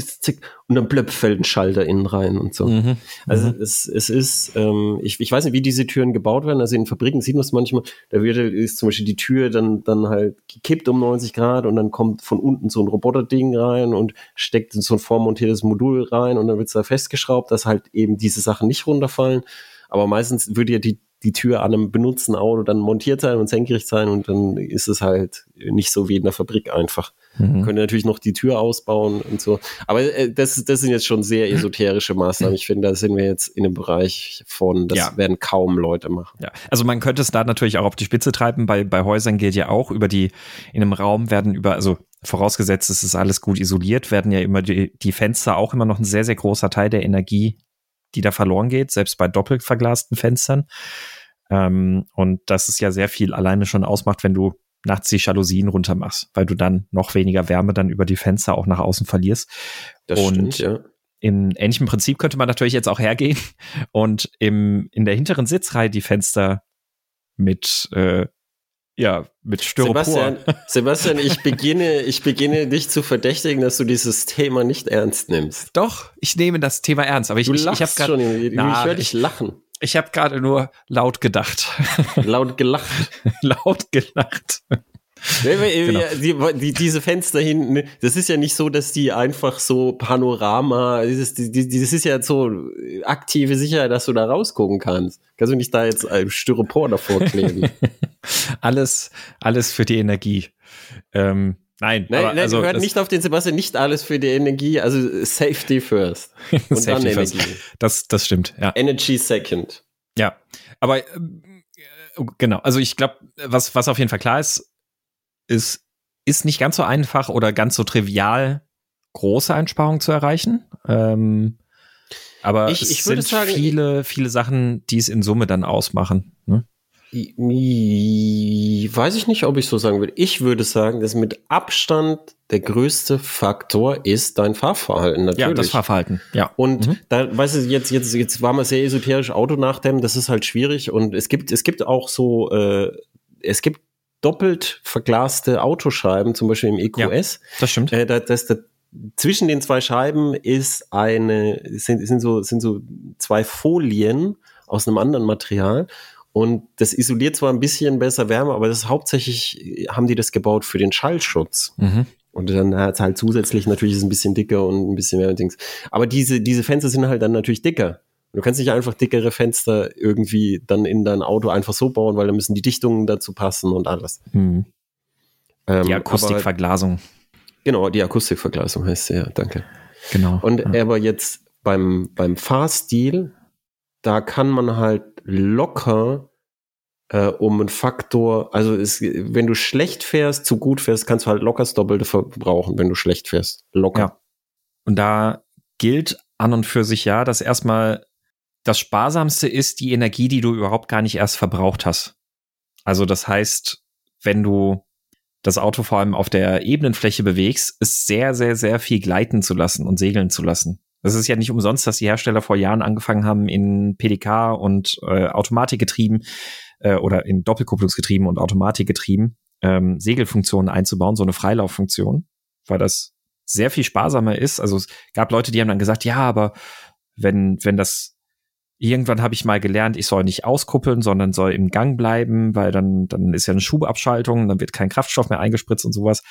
und dann plöpp fällt ein Schalter innen rein und so. Mhm. Also mhm. es, es ist, ähm, ich, ich weiß nicht, wie diese Türen gebaut werden. Also in Fabriken sieht man es manchmal, da wird ist zum Beispiel die Tür dann, dann halt gekippt um 90 Grad und dann kommt von unten so ein Roboterding rein und steckt in so ein vormontiertes Modul rein und dann wird es da festgeschraubt, dass halt eben diese Sachen nicht runterfallen. Aber meistens würde ja die die Tür an einem benutzten Auto dann montiert sein und senkrecht sein und dann ist es halt nicht so wie in der Fabrik einfach. Mhm. Können natürlich noch die Tür ausbauen und so. Aber äh, das, das sind jetzt schon sehr esoterische Maßnahmen. Ich finde, da sind wir jetzt in einem Bereich von, das ja. werden kaum Leute machen. Ja, also man könnte es da natürlich auch auf die Spitze treiben. Bei, bei Häusern geht ja auch über die, in einem Raum werden über, also vorausgesetzt, es ist alles gut isoliert, werden ja immer die, die Fenster auch immer noch ein sehr, sehr großer Teil der Energie, die da verloren geht, selbst bei doppelt verglasten Fenstern. Ähm, und das ist ja sehr viel alleine schon ausmacht, wenn du nachts die Jalousien runter machst, weil du dann noch weniger Wärme dann über die Fenster auch nach außen verlierst. Das und stimmt, ja. In ähnlichem Prinzip könnte man natürlich jetzt auch hergehen und im, in der hinteren Sitzreihe die Fenster mit äh, ja, mit Styropor. Sebastian, Sebastian, ich beginne, ich beginne dich zu verdächtigen, dass du dieses Thema nicht ernst nimmst. Doch, ich nehme das Thema ernst, aber ich, du ich, ich habe gerade, ich höre dich lachen. Ich habe gerade nur laut gedacht. Laut gelacht. laut gelacht. Genau. die, die, diese Fenster hinten, ne, das ist ja nicht so, dass die einfach so Panorama, das ist, das ist ja so aktive Sicherheit, dass du da rausgucken kannst. Kannst du nicht da jetzt ein Styropor davor kleben? alles, alles für die Energie. Ähm, nein, nein, nein also, hört nicht auf den Sebastian, nicht alles für die Energie, also Safety first. Und Safety dann first. Energie. Das, das stimmt, ja. Energy second. Ja, aber äh, genau, also ich glaube, was, was auf jeden Fall klar ist, ist, ist nicht ganz so einfach oder ganz so trivial, große Einsparungen zu erreichen. Ähm, aber ich, ich es sind sagen, viele, viele Sachen, die es in Summe dann ausmachen. Ne? Weiß ich nicht, ob ich so sagen würde. Ich würde sagen, dass mit Abstand der größte Faktor ist dein Fahrverhalten. Natürlich. Ja, das Fahrverhalten. Ja. Und mhm. da, weißt du, jetzt, jetzt, jetzt war man sehr esoterisch Auto nachdämmen. Das ist halt schwierig. Und es gibt, es gibt auch so, äh, es gibt doppelt verglaste Autoscheiben, zum Beispiel im EQS. Ja, das stimmt. Äh, das, das, das, zwischen den zwei Scheiben ist eine, sind, sind so, sind so zwei Folien aus einem anderen Material. Und das isoliert zwar ein bisschen besser Wärme, aber das ist hauptsächlich haben die das gebaut für den Schallschutz. Mhm. Und dann hat es halt zusätzlich natürlich ist ein bisschen dicker und ein bisschen mehr Dings. Aber diese, diese Fenster sind halt dann natürlich dicker. Du kannst nicht einfach dickere Fenster irgendwie dann in dein Auto einfach so bauen, weil da müssen die Dichtungen dazu passen und alles. Mhm. Ähm, die Akustikverglasung. Genau, die Akustikverglasung heißt sie, ja, danke. Genau. Und ja. aber jetzt beim, beim Fahrstil, da kann man halt locker äh, um einen Faktor, also es, wenn du schlecht fährst, zu gut fährst, kannst du halt locker das Doppelte verbrauchen, wenn du schlecht fährst. Locker. Ja. Und da gilt an und für sich ja, dass erstmal das Sparsamste ist die Energie, die du überhaupt gar nicht erst verbraucht hast. Also das heißt, wenn du das Auto vor allem auf der Ebenenfläche bewegst, ist sehr, sehr, sehr viel gleiten zu lassen und segeln zu lassen. Das ist ja nicht umsonst, dass die Hersteller vor Jahren angefangen haben, in PDK und äh, Automatikgetrieben äh, oder in Doppelkupplungsgetrieben und Automatikgetrieben ähm, Segelfunktionen einzubauen, so eine Freilauffunktion, weil das sehr viel sparsamer ist. Also es gab Leute, die haben dann gesagt, ja, aber wenn, wenn das Irgendwann habe ich mal gelernt, ich soll nicht auskuppeln, sondern soll im Gang bleiben, weil dann, dann ist ja eine Schubabschaltung, dann wird kein Kraftstoff mehr eingespritzt und sowas.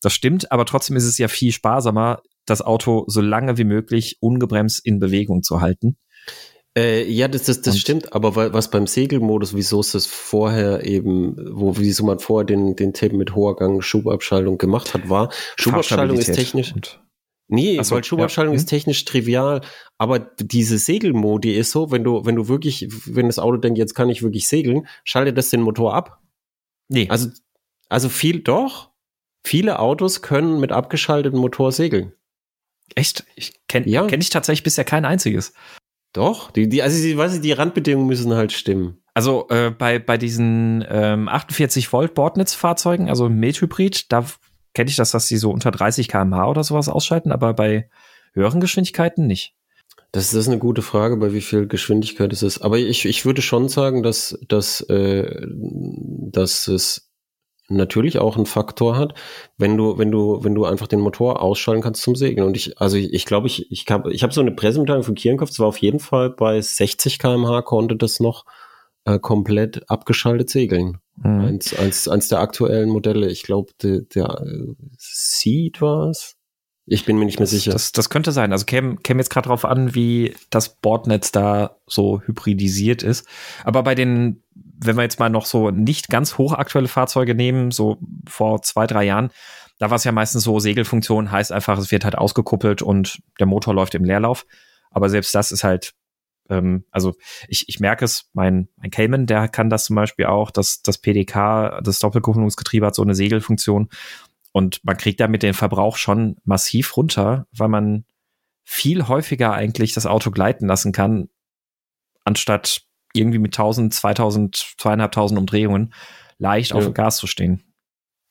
Das stimmt, aber trotzdem ist es ja viel sparsamer, das Auto so lange wie möglich ungebremst in Bewegung zu halten. Äh, ja, das, das, das stimmt, aber was beim Segelmodus, wieso ist das vorher eben, wo, wieso man vorher den, den Tipp mit hoher Gang Schubabschaltung gemacht hat, war, Schubabschaltung ist technisch. Und Nee, so, weil Schubabschaltung ja. ist mhm. technisch trivial, aber diese Segelmodi ist so, wenn du, wenn du wirklich, wenn das Auto denkt, jetzt kann ich wirklich segeln, schaltet das den Motor ab. Nee. Also, also viel, doch. Viele Autos können mit abgeschaltetem Motor segeln. Echt? Ich kenne ja. kenn ich tatsächlich bisher kein einziges. Doch, die, die, also die, weiß ich, die Randbedingungen müssen halt stimmen. Also äh, bei, bei diesen ähm, 48 Volt Bordnetzfahrzeugen, also Methybrid, da kenne ich das, dass sie so unter 30 km/h oder sowas ausschalten, aber bei höheren Geschwindigkeiten nicht. Das, ist eine gute Frage, bei wie viel Geschwindigkeit es ist. Aber ich, ich würde schon sagen, dass, dass, äh, dass es natürlich auch einen Faktor hat, wenn du, wenn du, wenn du einfach den Motor ausschalten kannst zum Segeln. Und ich, also ich, glaube, ich, ich habe ich hab so eine Pressemitteilung von Kierenkopf, es war auf jeden Fall bei 60 km/h konnte das noch äh, komplett abgeschaltet segeln. Mhm. Eins, eins, eins der aktuellen Modelle, ich glaube, der, der äh, Seed war es. Ich bin mir nicht mehr sicher. Das, das könnte sein. Also käme käme jetzt gerade drauf an, wie das Bordnetz da so hybridisiert ist. Aber bei den, wenn wir jetzt mal noch so nicht ganz hochaktuelle Fahrzeuge nehmen, so vor zwei, drei Jahren, da war es ja meistens so, Segelfunktion heißt einfach, es wird halt ausgekuppelt und der Motor läuft im Leerlauf. Aber selbst das ist halt, ähm, also ich, ich merke es, mein, mein Cayman, der kann das zum Beispiel auch, dass das PDK, das Doppelkupplungsgetriebe hat so eine Segelfunktion. Und man kriegt damit den Verbrauch schon massiv runter, weil man viel häufiger eigentlich das Auto gleiten lassen kann, anstatt irgendwie mit 1000, 2000, 2500 Umdrehungen leicht ja. auf dem Gas zu stehen.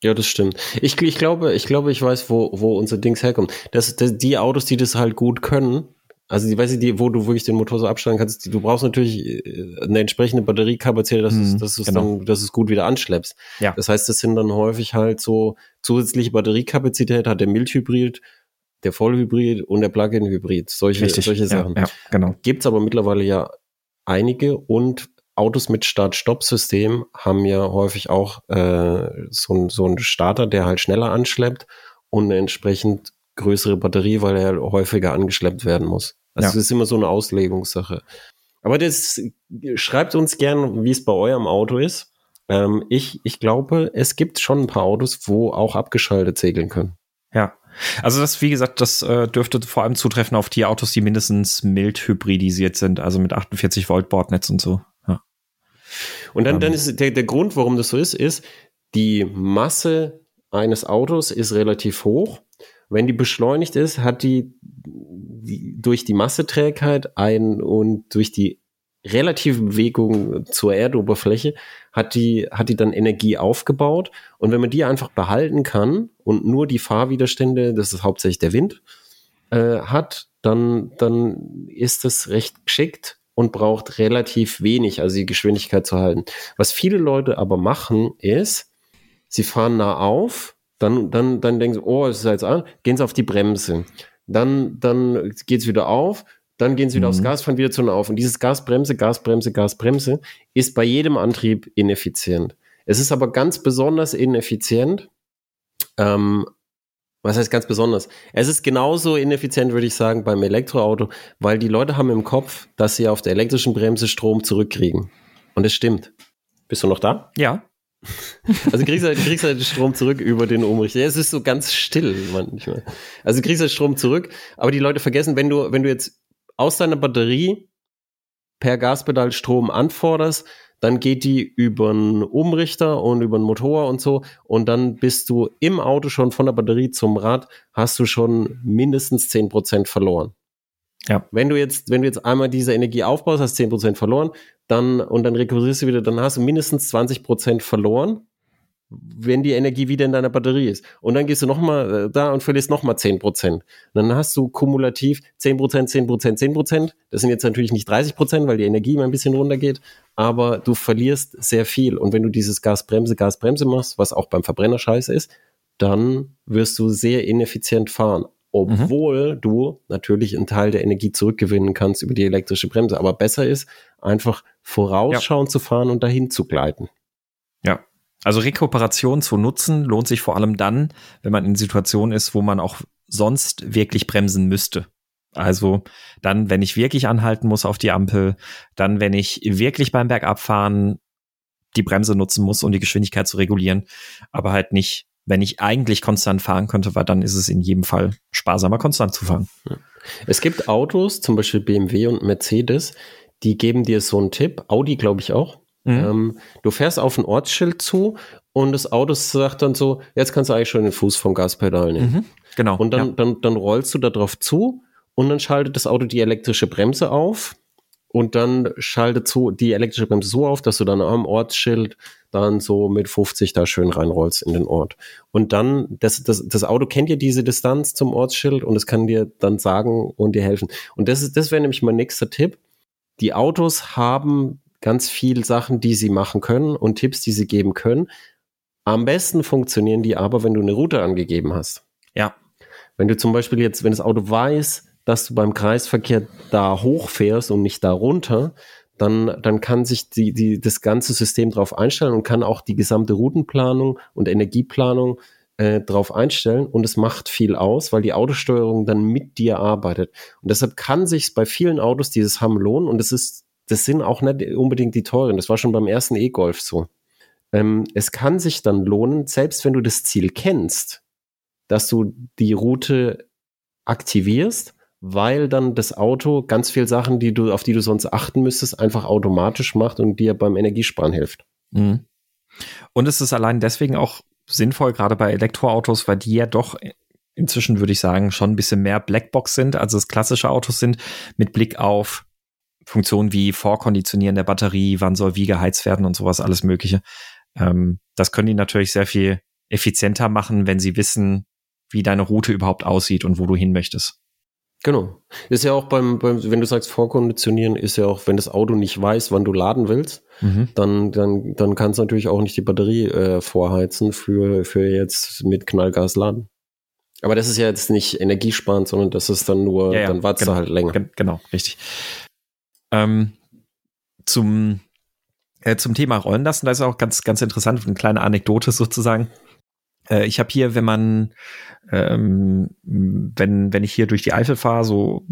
Ja, das stimmt. Ich, ich glaube, ich glaube, ich weiß, wo, wo unser Dings herkommt. Das, das, die Autos, die das halt gut können, also die, weiß ich, die, wo du wirklich den Motor so abstellen kannst, die, du brauchst natürlich äh, eine entsprechende Batteriekapazität, dass, mhm, es, dass, es genau. dann, dass es gut wieder anschleppst. Ja. Das heißt, das sind dann häufig halt so zusätzliche Batteriekapazität, hat der Mildhybrid, der Vollhybrid und der Plug-in-Hybrid. Solche, Richtig. solche Sachen. Ja, ja, genau. Gibt's aber mittlerweile ja einige und Autos mit Start-Stopp-System haben ja häufig auch äh, so, so einen Starter, der halt schneller anschleppt und eine entsprechend größere Batterie, weil er häufiger angeschleppt werden muss. Also ja. ist immer so eine Auslegungssache. Aber das schreibt uns gern, wie es bei eurem Auto ist. Ähm, ich, ich glaube, es gibt schon ein paar Autos, wo auch abgeschaltet segeln können. Ja. Also das, wie gesagt, das äh, dürfte vor allem zutreffen auf die Autos, die mindestens mild hybridisiert sind, also mit 48 Volt Bordnetz und so. Und dann, dann ähm. ist der, der Grund, warum das so ist, ist, die Masse eines Autos ist relativ hoch. Wenn die beschleunigt ist, hat die, die durch die Masseträgheit ein und durch die relative Bewegung zur Erdoberfläche hat die, hat die dann Energie aufgebaut. Und wenn man die einfach behalten kann und nur die Fahrwiderstände, das ist hauptsächlich der Wind, äh, hat, dann, dann ist das recht geschickt und braucht relativ wenig, also die Geschwindigkeit zu halten. Was viele Leute aber machen, ist, sie fahren nah auf, dann, dann, dann denken sie, oh, es ist jetzt an, gehen sie auf die Bremse. Dann, dann geht's wieder auf, dann gehen sie wieder mhm. aufs Gas, fahren wieder zu nah auf. Und dieses Gasbremse, Gasbremse, Gasbremse ist bei jedem Antrieb ineffizient. Es ist aber ganz besonders ineffizient, ähm, was heißt ganz besonders? Es ist genauso ineffizient, würde ich sagen, beim Elektroauto, weil die Leute haben im Kopf, dass sie auf der elektrischen Bremse Strom zurückkriegen. Und es stimmt. Bist du noch da? Ja. Also kriegst du, halt, kriegst halt Strom zurück über den Umrichter. Ja, es ist so ganz still manchmal. Also kriegst du halt Strom zurück, aber die Leute vergessen, wenn du, wenn du jetzt aus deiner Batterie per Gaspedal Strom anforderst, dann geht die über einen Umrichter und über einen Motor und so und dann bist du im Auto schon von der Batterie zum Rad, hast du schon mindestens 10% verloren. Ja. Wenn du jetzt, wenn du jetzt einmal diese Energie aufbaust, hast 10% verloren, dann, und dann rekurrierst du wieder, dann hast du mindestens 20% verloren wenn die Energie wieder in deiner Batterie ist. Und dann gehst du nochmal äh, da und verlierst nochmal 10%. Dann hast du kumulativ 10%, 10%, 10%. Das sind jetzt natürlich nicht 30%, weil die Energie immer ein bisschen runtergeht, aber du verlierst sehr viel. Und wenn du dieses Gasbremse, Gasbremse machst, was auch beim Verbrenner scheiße ist, dann wirst du sehr ineffizient fahren. Obwohl mhm. du natürlich einen Teil der Energie zurückgewinnen kannst über die elektrische Bremse. Aber besser ist, einfach vorausschauend ja. zu fahren und dahin zu gleiten. Ja, also Rekuperation zu nutzen lohnt sich vor allem dann, wenn man in Situationen ist, wo man auch sonst wirklich bremsen müsste. Also dann, wenn ich wirklich anhalten muss auf die Ampel, dann, wenn ich wirklich beim Bergabfahren die Bremse nutzen muss, um die Geschwindigkeit zu regulieren, aber halt nicht, wenn ich eigentlich konstant fahren könnte, weil dann ist es in jedem Fall sparsamer, konstant zu fahren. Es gibt Autos, zum Beispiel BMW und Mercedes, die geben dir so einen Tipp, Audi glaube ich auch, Mhm. Ähm, du fährst auf ein Ortsschild zu und das Auto sagt dann so, jetzt kannst du eigentlich schon den Fuß vom Gaspedal nehmen. Mhm. Genau. Und dann, ja. dann, dann rollst du da drauf zu und dann schaltet das Auto die elektrische Bremse auf und dann schaltet so die elektrische Bremse so auf, dass du dann am Ortsschild dann so mit 50 da schön reinrollst in den Ort. Und dann, das, das, das Auto kennt ja diese Distanz zum Ortsschild und es kann dir dann sagen und dir helfen. Und das ist, das wäre nämlich mein nächster Tipp. Die Autos haben ganz viel Sachen, die sie machen können und Tipps, die sie geben können. Am besten funktionieren die aber, wenn du eine Route angegeben hast. Ja. Wenn du zum Beispiel jetzt, wenn das Auto weiß, dass du beim Kreisverkehr da hochfährst und nicht da runter, dann, dann kann sich die, die, das ganze System darauf einstellen und kann auch die gesamte Routenplanung und Energieplanung äh, drauf einstellen und es macht viel aus, weil die Autosteuerung dann mit dir arbeitet. Und deshalb kann sich bei vielen Autos dieses haben lohnen und es ist, das sind auch nicht unbedingt die teuren. Das war schon beim ersten E-Golf so. Ähm, es kann sich dann lohnen, selbst wenn du das Ziel kennst, dass du die Route aktivierst, weil dann das Auto ganz viel Sachen, die du, auf die du sonst achten müsstest, einfach automatisch macht und dir beim Energiesparen hilft. Mhm. Und es ist allein deswegen auch sinnvoll, gerade bei Elektroautos, weil die ja doch inzwischen, würde ich sagen, schon ein bisschen mehr Blackbox sind, als es klassische Autos sind, mit Blick auf Funktionen wie Vorkonditionieren der Batterie, wann soll wie geheizt werden und sowas, alles Mögliche. Ähm, das können die natürlich sehr viel effizienter machen, wenn sie wissen, wie deine Route überhaupt aussieht und wo du hin möchtest. Genau. Ist ja auch beim, beim, wenn du sagst Vorkonditionieren, ist ja auch, wenn das Auto nicht weiß, wann du laden willst, mhm. dann, dann, dann kannst du natürlich auch nicht die Batterie äh, vorheizen für, für jetzt mit Knallgas laden. Aber das ist ja jetzt nicht energiesparend, sondern das ist dann nur, ja, ja, dann wartest genau, du halt länger. Genau, richtig. Ähm, zum, äh, zum Thema Rollen lassen, da ist auch ganz, ganz interessant, eine kleine Anekdote sozusagen. Äh, ich habe hier, wenn man, ähm, wenn, wenn ich hier durch die Eifel fahre, so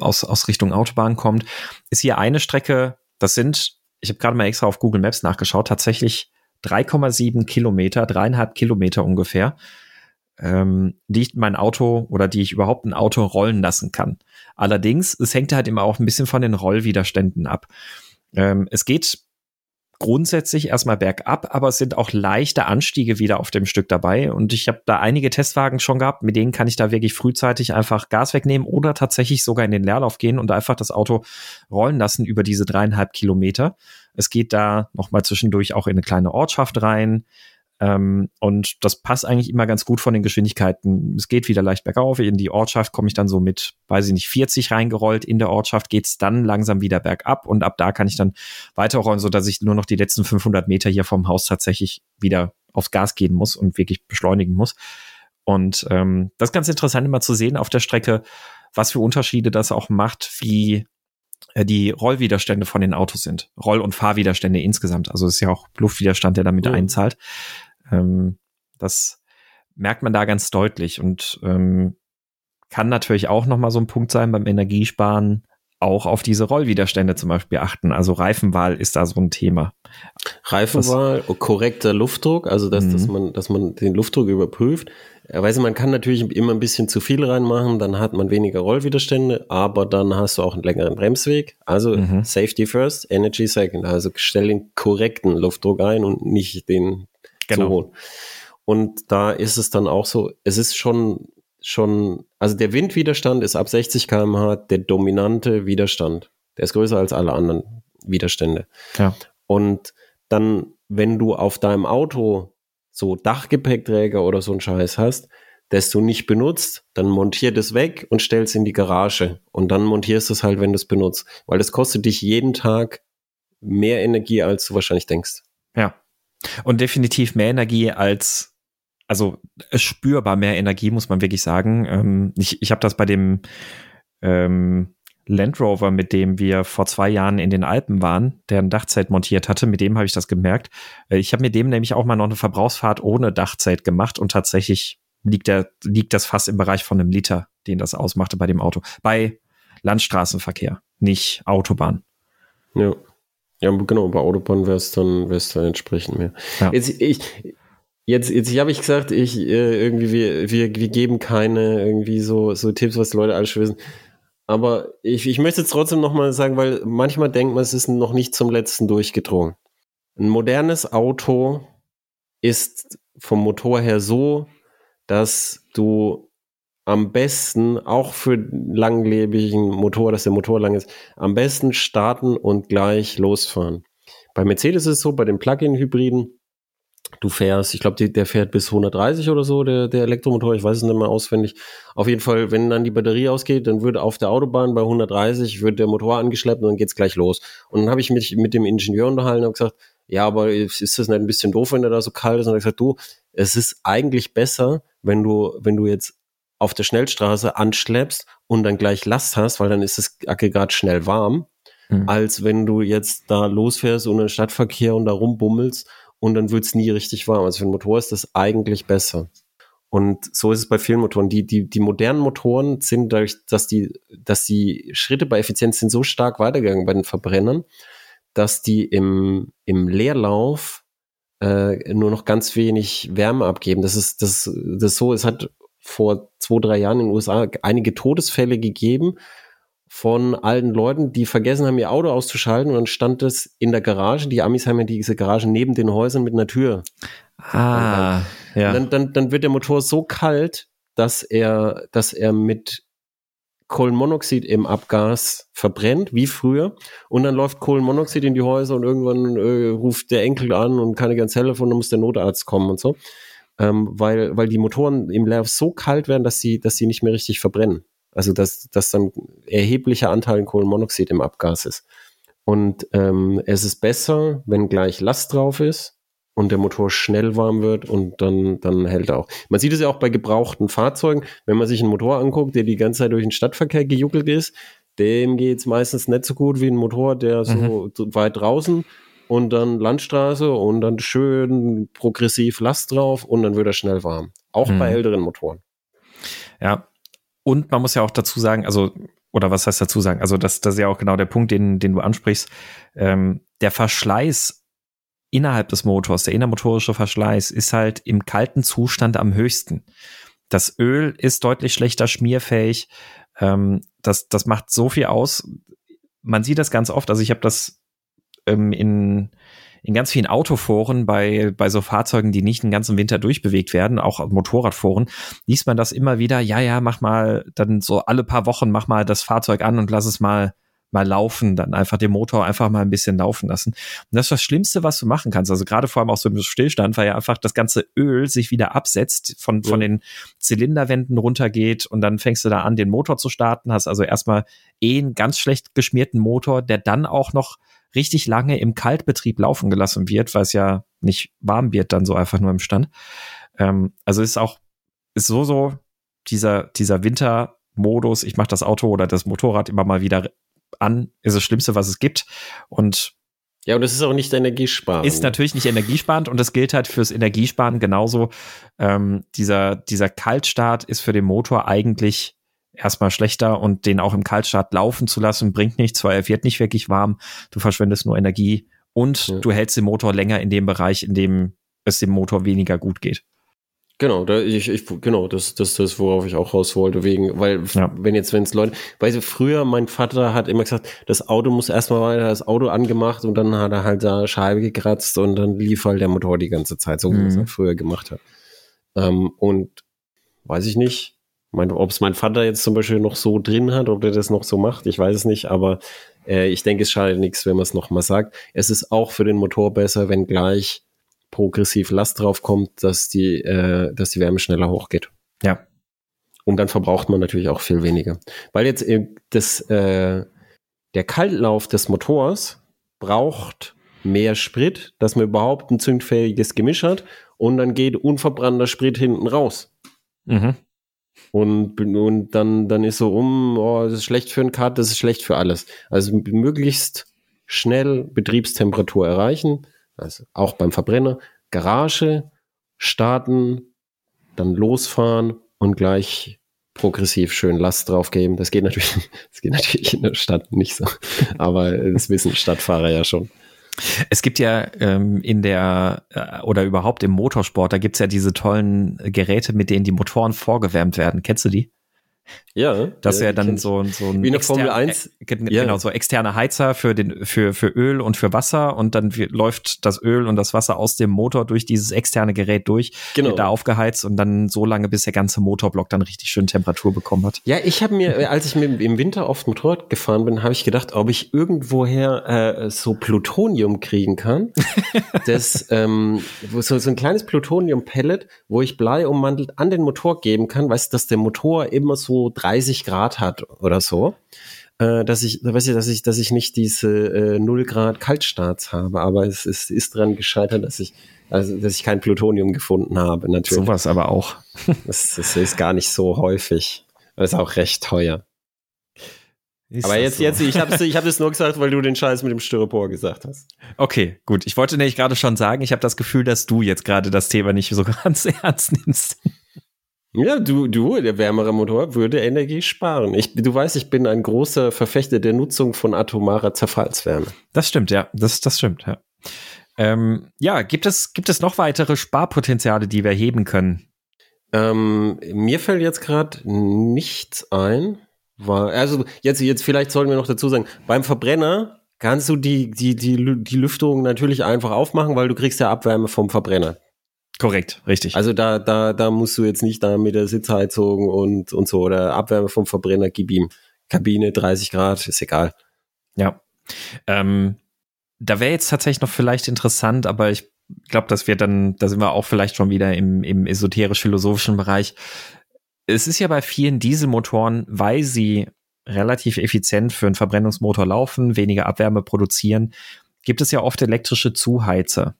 aus, aus Richtung Autobahn kommt, ist hier eine Strecke, das sind, ich habe gerade mal extra auf Google Maps nachgeschaut, tatsächlich 3,7 Kilometer, dreieinhalb Kilometer ungefähr, ähm, die ich mein Auto oder die ich überhaupt ein Auto rollen lassen kann. Allerdings, es hängt halt immer auch ein bisschen von den Rollwiderständen ab. Ähm, es geht grundsätzlich erstmal bergab, aber es sind auch leichte Anstiege wieder auf dem Stück dabei. Und ich habe da einige Testwagen schon gehabt, mit denen kann ich da wirklich frühzeitig einfach Gas wegnehmen oder tatsächlich sogar in den Leerlauf gehen und einfach das Auto rollen lassen über diese dreieinhalb Kilometer. Es geht da nochmal zwischendurch auch in eine kleine Ortschaft rein. Ähm, und das passt eigentlich immer ganz gut von den Geschwindigkeiten. Es geht wieder leicht bergauf. In die Ortschaft komme ich dann so mit, weiß ich nicht, 40 reingerollt. In der Ortschaft geht's dann langsam wieder bergab und ab da kann ich dann weiterrollen, so dass ich nur noch die letzten 500 Meter hier vom Haus tatsächlich wieder aufs Gas gehen muss und wirklich beschleunigen muss. Und ähm, das ist ganz interessant immer zu sehen auf der Strecke, was für Unterschiede das auch macht, wie äh, die Rollwiderstände von den Autos sind. Roll- und Fahrwiderstände insgesamt. Also es ist ja auch Luftwiderstand, der damit mhm. einzahlt. Ähm, das merkt man da ganz deutlich und ähm, kann natürlich auch nochmal so ein Punkt sein beim Energiesparen, auch auf diese Rollwiderstände zum Beispiel achten. Also Reifenwahl ist da so ein Thema. Reifenwahl, das, korrekter Luftdruck, also dass, dass mhm. man, dass man den Luftdruck überprüft. Weiß man kann natürlich immer ein bisschen zu viel reinmachen, dann hat man weniger Rollwiderstände, aber dann hast du auch einen längeren Bremsweg. Also mhm. Safety first, Energy second. Also stell den korrekten Luftdruck ein und nicht den genau. zu holen. Und da ist es dann auch so, es ist schon, schon, also der Windwiderstand ist ab 60 km/h der dominante Widerstand. Der ist größer als alle anderen Widerstände. Ja. Und dann, wenn du auf deinem Auto so Dachgepäckträger oder so ein Scheiß hast, das du nicht benutzt, dann montier das weg und stell es in die Garage. Und dann montierst du es halt, wenn du es benutzt. Weil das kostet dich jeden Tag mehr Energie, als du wahrscheinlich denkst. Ja. Und definitiv mehr Energie als, also spürbar mehr Energie, muss man wirklich sagen. Ähm, ich ich habe das bei dem ähm, Land Rover, mit dem wir vor zwei Jahren in den Alpen waren, der ein Dachzelt montiert hatte, mit dem habe ich das gemerkt. Äh, ich habe mit dem nämlich auch mal noch eine Verbrauchsfahrt ohne Dachzelt gemacht und tatsächlich liegt, der, liegt das fast im Bereich von einem Liter, den das ausmachte bei dem Auto. Bei Landstraßenverkehr, nicht Autobahn. Ja. Ja, genau, bei Autobahn wäre es dann, wär's dann entsprechend mehr. Ja. Jetzt, ich, jetzt, jetzt habe ich gesagt, ich äh, irgendwie, wir, wir, wir geben keine irgendwie so, so Tipps, was die Leute alles wissen. Aber ich, ich möchte jetzt trotzdem nochmal sagen, weil manchmal denkt man, es ist noch nicht zum letzten durchgedrungen. Ein modernes Auto ist vom Motor her so, dass du am besten, auch für langlebigen Motor, dass der Motor lang ist, am besten starten und gleich losfahren. Bei Mercedes ist es so, bei den Plug-in-Hybriden, du fährst, ich glaube, der fährt bis 130 oder so, der, der Elektromotor, ich weiß es nicht mehr auswendig. Auf jeden Fall, wenn dann die Batterie ausgeht, dann wird auf der Autobahn bei 130 wird der Motor angeschleppt und dann geht's gleich los. Und dann habe ich mich mit dem Ingenieur unterhalten und gesagt, ja, aber ist das nicht ein bisschen doof, wenn der da so kalt ist? Und er hat gesagt, du, es ist eigentlich besser, wenn du, wenn du jetzt auf der Schnellstraße anschleppst und dann gleich Last hast, weil dann ist das Aggregat schnell warm, mhm. als wenn du jetzt da losfährst und den Stadtverkehr und da rumbummelst und dann wird's nie richtig warm. Also für den Motor ist das eigentlich besser. Und so ist es bei vielen Motoren. Die, die, die modernen Motoren sind dadurch, dass die, dass die Schritte bei Effizienz sind so stark weitergegangen bei den Verbrennern, dass die im, im Leerlauf äh, nur noch ganz wenig Wärme abgeben. Das ist, das, das ist so, es hat vor zwei, drei Jahren in den USA einige Todesfälle gegeben von alten Leuten, die vergessen haben, ihr Auto auszuschalten und dann stand es in der Garage. Die Amis haben ja diese Garage neben den Häusern mit einer Tür. Ah, ja. Dann, dann, dann wird der Motor so kalt, dass er, dass er mit Kohlenmonoxid im Abgas verbrennt, wie früher. Und dann läuft Kohlenmonoxid in die Häuser und irgendwann äh, ruft der Enkel an und kann nicht ans Telefon, dann muss der Notarzt kommen und so. Ähm, weil, weil die Motoren im Leerlauf so kalt werden, dass sie, dass sie nicht mehr richtig verbrennen. Also dass, dass dann erheblicher Anteil Kohlenmonoxid im Abgas ist. Und ähm, es ist besser, wenn gleich Last drauf ist und der Motor schnell warm wird und dann, dann hält er auch. Man sieht es ja auch bei gebrauchten Fahrzeugen, wenn man sich einen Motor anguckt, der die ganze Zeit durch den Stadtverkehr gejuckelt ist, dem geht es meistens nicht so gut wie ein Motor, der so, mhm. so weit draußen und dann Landstraße und dann schön progressiv Last drauf und dann wird er schnell warm. Auch mhm. bei älteren Motoren. Ja, und man muss ja auch dazu sagen, also, oder was heißt dazu sagen? Also, das, das ist ja auch genau der Punkt, den, den du ansprichst. Ähm, der Verschleiß innerhalb des Motors, der innermotorische Verschleiß, ist halt im kalten Zustand am höchsten. Das Öl ist deutlich schlechter schmierfähig. Ähm, das, das macht so viel aus. Man sieht das ganz oft. Also ich habe das ähm, in in ganz vielen Autoforen bei, bei so Fahrzeugen, die nicht den ganzen Winter durchbewegt werden, auch Motorradforen, liest man das immer wieder, ja, ja, mach mal dann so alle paar Wochen, mach mal das Fahrzeug an und lass es mal mal laufen, dann einfach den Motor einfach mal ein bisschen laufen lassen. Und das ist das Schlimmste, was du machen kannst. Also gerade vor allem auch so im Stillstand, weil ja einfach das ganze Öl sich wieder absetzt, von, ja. von den Zylinderwänden runtergeht und dann fängst du da an, den Motor zu starten, hast also erstmal eh einen ganz schlecht geschmierten Motor, der dann auch noch richtig lange im Kaltbetrieb laufen gelassen wird, weil es ja nicht warm wird dann so einfach nur im Stand. Ähm, also ist auch, ist so, so dieser, dieser Wintermodus, ich mache das Auto oder das Motorrad immer mal wieder an, ist das Schlimmste, was es gibt. Und ja, und das ist auch nicht energiesparend. Ist natürlich nicht energiesparend und das gilt halt fürs Energiesparen genauso. Ähm, dieser, dieser Kaltstart ist für den Motor eigentlich erstmal schlechter und den auch im Kaltstart laufen zu lassen, bringt nichts, weil er wird nicht wirklich warm. Du verschwendest nur Energie und ja. du hältst den Motor länger in dem Bereich, in dem es dem Motor weniger gut geht. Genau, da, ich, ich, genau, das, das, das, worauf ich auch raus wollte, wegen, weil, ja. wenn jetzt, wenn es Leute, weißt du, früher, mein Vater hat immer gesagt, das Auto muss erstmal weiter, das Auto angemacht und dann hat er halt da Scheibe gekratzt und dann lief halt der Motor die ganze Zeit, so wie mhm. er es früher gemacht hat. Ähm, und weiß ich nicht, ob es mein Vater jetzt zum Beispiel noch so drin hat, ob er das noch so macht, ich weiß es nicht, aber äh, ich denke, es schadet nichts, wenn man es nochmal sagt. Es ist auch für den Motor besser, wenn gleich progressiv Last drauf kommt, dass die, äh, dass die Wärme schneller hochgeht. Ja. Und dann verbraucht man natürlich auch viel weniger. Weil jetzt das, äh, der Kaltlauf des Motors braucht mehr Sprit, dass man überhaupt ein zündfähiges Gemisch hat und dann geht unverbrannter Sprit hinten raus. Mhm. Und, und dann, dann ist so um, oh, das ist schlecht für ein Kart, das ist schlecht für alles. Also möglichst schnell Betriebstemperatur erreichen, also auch beim Verbrenner, Garage, starten, dann losfahren und gleich progressiv schön Last draufgeben. Das geht natürlich, das geht natürlich in der Stadt nicht so. Aber das wissen Stadtfahrer ja schon. Es gibt ja ähm, in der äh, oder überhaupt im Motorsport, da gibt's ja diese tollen Geräte, mit denen die Motoren vorgewärmt werden. Kennst du die? Ja. Das ist ja dann so, so ein. Wie eine Formel 1. Äh, genau, ja. so externe Heizer für den, für, für Öl und für Wasser und dann läuft das Öl und das Wasser aus dem Motor durch dieses externe Gerät durch, genau. wird da aufgeheizt und dann so lange, bis der ganze Motorblock dann richtig schön Temperatur bekommen hat. Ja, ich habe mir, als ich mir im Winter oft Motorrad gefahren bin, habe ich gedacht, ob ich irgendwoher äh, so Plutonium kriegen kann. das, ähm, so, so ein kleines Plutonium-Pellet, wo ich Blei ummantelt an den Motor geben kann, weißt du, dass der Motor immer so 30 Grad hat oder so, äh, dass ich, weiß ich, dass ich, dass ich nicht diese äh, 0 Grad Kaltstarts habe, aber es ist, ist dran gescheitert, dass ich, also, dass ich kein Plutonium gefunden habe, natürlich. Sowas aber auch. das, das ist gar nicht so häufig. Das ist auch recht teuer. Ist aber jetzt, so? jetzt, ich habe ich hab das nur gesagt, weil du den Scheiß mit dem Styropor gesagt hast. Okay, gut. Ich wollte nämlich gerade schon sagen, ich habe das Gefühl, dass du jetzt gerade das Thema nicht so ganz ernst nimmst. Ja, du, du, der wärmere Motor würde Energie sparen. Ich, du weißt, ich bin ein großer Verfechter der Nutzung von atomarer Zerfallswärme. Das stimmt, ja. Das, das stimmt, ja. Ähm, ja, gibt es, gibt es noch weitere Sparpotenziale, die wir heben können? Ähm, mir fällt jetzt gerade nichts ein. Weil, also jetzt, jetzt vielleicht sollten wir noch dazu sagen, beim Verbrenner kannst du die, die, die, die Lüftung natürlich einfach aufmachen, weil du kriegst ja Abwärme vom Verbrenner. Korrekt, richtig. Also da, da, da musst du jetzt nicht da mit der Sitzheizung und, und so oder Abwärme vom Verbrenner, gib ihm. Kabine 30 Grad, ist egal. Ja. Ähm, da wäre jetzt tatsächlich noch vielleicht interessant, aber ich glaube, dass wir dann, da sind wir auch vielleicht schon wieder im, im esoterisch-philosophischen Bereich. Es ist ja bei vielen Dieselmotoren, weil sie relativ effizient für einen Verbrennungsmotor laufen, weniger Abwärme produzieren, gibt es ja oft elektrische Zuheizer.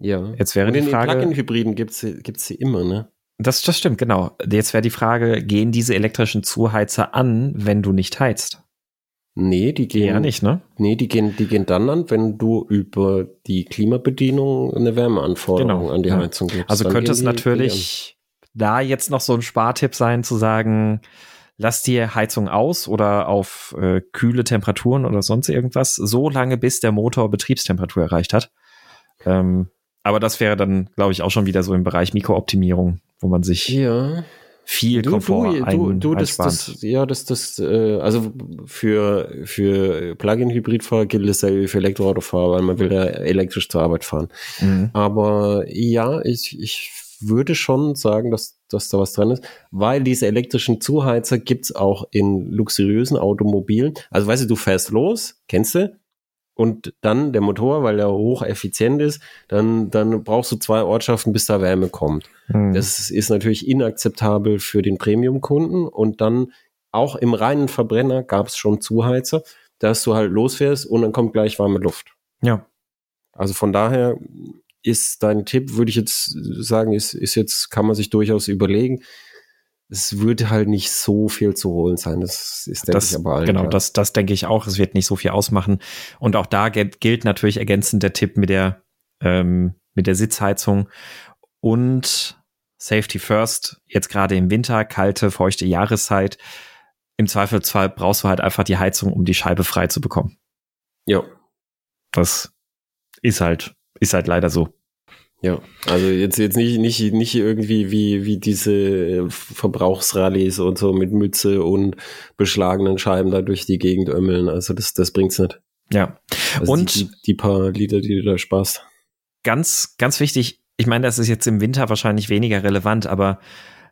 Ja. Jetzt wäre Und die Frage. In Plug-in-Hybriden gibt es gibt's sie immer, ne? Das, das stimmt, genau. Jetzt wäre die Frage, gehen diese elektrischen Zuheizer an, wenn du nicht heizt? Nee, die gehen ja nicht, ne? Nee, die gehen, die gehen dann an, wenn du über die Klimabedienung eine Wärmeanforderung genau. an die Heizung gibst. Also dann könnte es natürlich da jetzt noch so ein Spartipp sein, zu sagen, lass die Heizung aus oder auf äh, kühle Temperaturen oder sonst irgendwas, so lange bis der Motor Betriebstemperatur erreicht hat. Ähm, aber das wäre dann, glaube ich, auch schon wieder so im Bereich Mikrooptimierung, wo man sich ja. viel du, Komfort du, du, du das, das, ja, das, das, äh, also für, für Plug-in-Hybridfahrer gilt es ja für Elektroautofahrer, weil man will ja elektrisch zur Arbeit fahren. Mhm. Aber ja, ich, ich würde schon sagen, dass, dass da was dran ist, weil diese elektrischen Zuheizer gibt's auch in luxuriösen Automobilen. Also weißt du, du fährst los, kennst du, und dann der Motor, weil er hocheffizient ist, dann, dann brauchst du zwei Ortschaften, bis da Wärme kommt. Mhm. Das ist natürlich inakzeptabel für den Premium-Kunden und dann auch im reinen Verbrenner gab es schon Zuheizer, dass du halt losfährst und dann kommt gleich warme Luft. Ja. Also von daher ist dein Tipp, würde ich jetzt sagen, ist, ist jetzt, kann man sich durchaus überlegen es würde halt nicht so viel zu holen sein. Das ist, denke das, ich, aber allen Genau, klar. das, das denke ich auch. Es wird nicht so viel ausmachen. Und auch da gilt natürlich ergänzend der Tipp mit der, ähm, mit der Sitzheizung und Safety First. Jetzt gerade im Winter, kalte, feuchte Jahreszeit. Im Zweifelsfall brauchst du halt einfach die Heizung, um die Scheibe frei zu bekommen. Ja. Das ist halt, ist halt leider so. Ja, also jetzt jetzt nicht nicht nicht irgendwie wie wie diese Verbrauchsrallies und so mit Mütze und beschlagenen Scheiben da durch die Gegend ömmeln. Also das das bringt's nicht. Ja. Also und die, die, die paar Lieder, die du da sparst. Ganz ganz wichtig. Ich meine, das ist jetzt im Winter wahrscheinlich weniger relevant, aber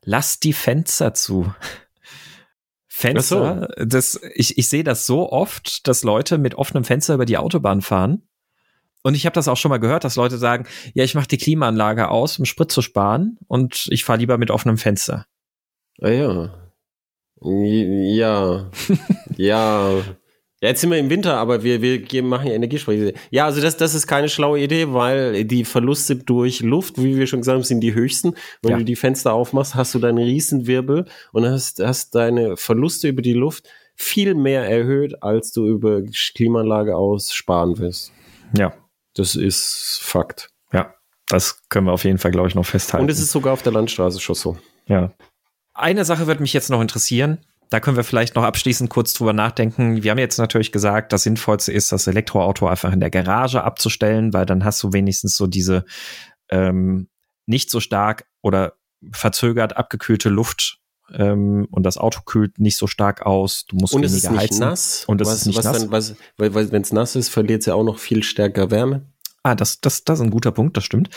lass die Fenster zu. Fenster, so. das, ich, ich sehe das so oft, dass Leute mit offenem Fenster über die Autobahn fahren und ich habe das auch schon mal gehört, dass Leute sagen, ja, ich mache die Klimaanlage aus, um Sprit zu sparen und ich fahre lieber mit offenem Fenster. Ah ja. Ja. ja. Jetzt sind wir im Winter, aber wir, wir machen ja Energiespeicher. Ja, also das, das ist keine schlaue Idee, weil die Verluste durch Luft, wie wir schon gesagt haben, sind die höchsten. Wenn ja. du die Fenster aufmachst, hast du deinen Riesenwirbel und hast, hast deine Verluste über die Luft viel mehr erhöht, als du über Klimaanlage aus sparen wirst. Ja, das ist Fakt. Ja, das können wir auf jeden Fall, glaube ich, noch festhalten. Und es ist sogar auf der Landstraße schon so. Ja. Eine Sache wird mich jetzt noch interessieren. Da können wir vielleicht noch abschließend kurz drüber nachdenken. Wir haben jetzt natürlich gesagt, das Sinnvollste ist, das Elektroauto einfach in der Garage abzustellen, weil dann hast du wenigstens so diese ähm, nicht so stark oder verzögert abgekühlte Luft ähm, und das Auto kühlt nicht so stark aus. Du musst und weniger es ist nicht heizen. nass. Und es was, ist nicht was nass. Dann, was, weil, weil wenn es nass ist, verliert es ja auch noch viel stärker Wärme. Ah, das, das, das ist ein guter Punkt, das stimmt.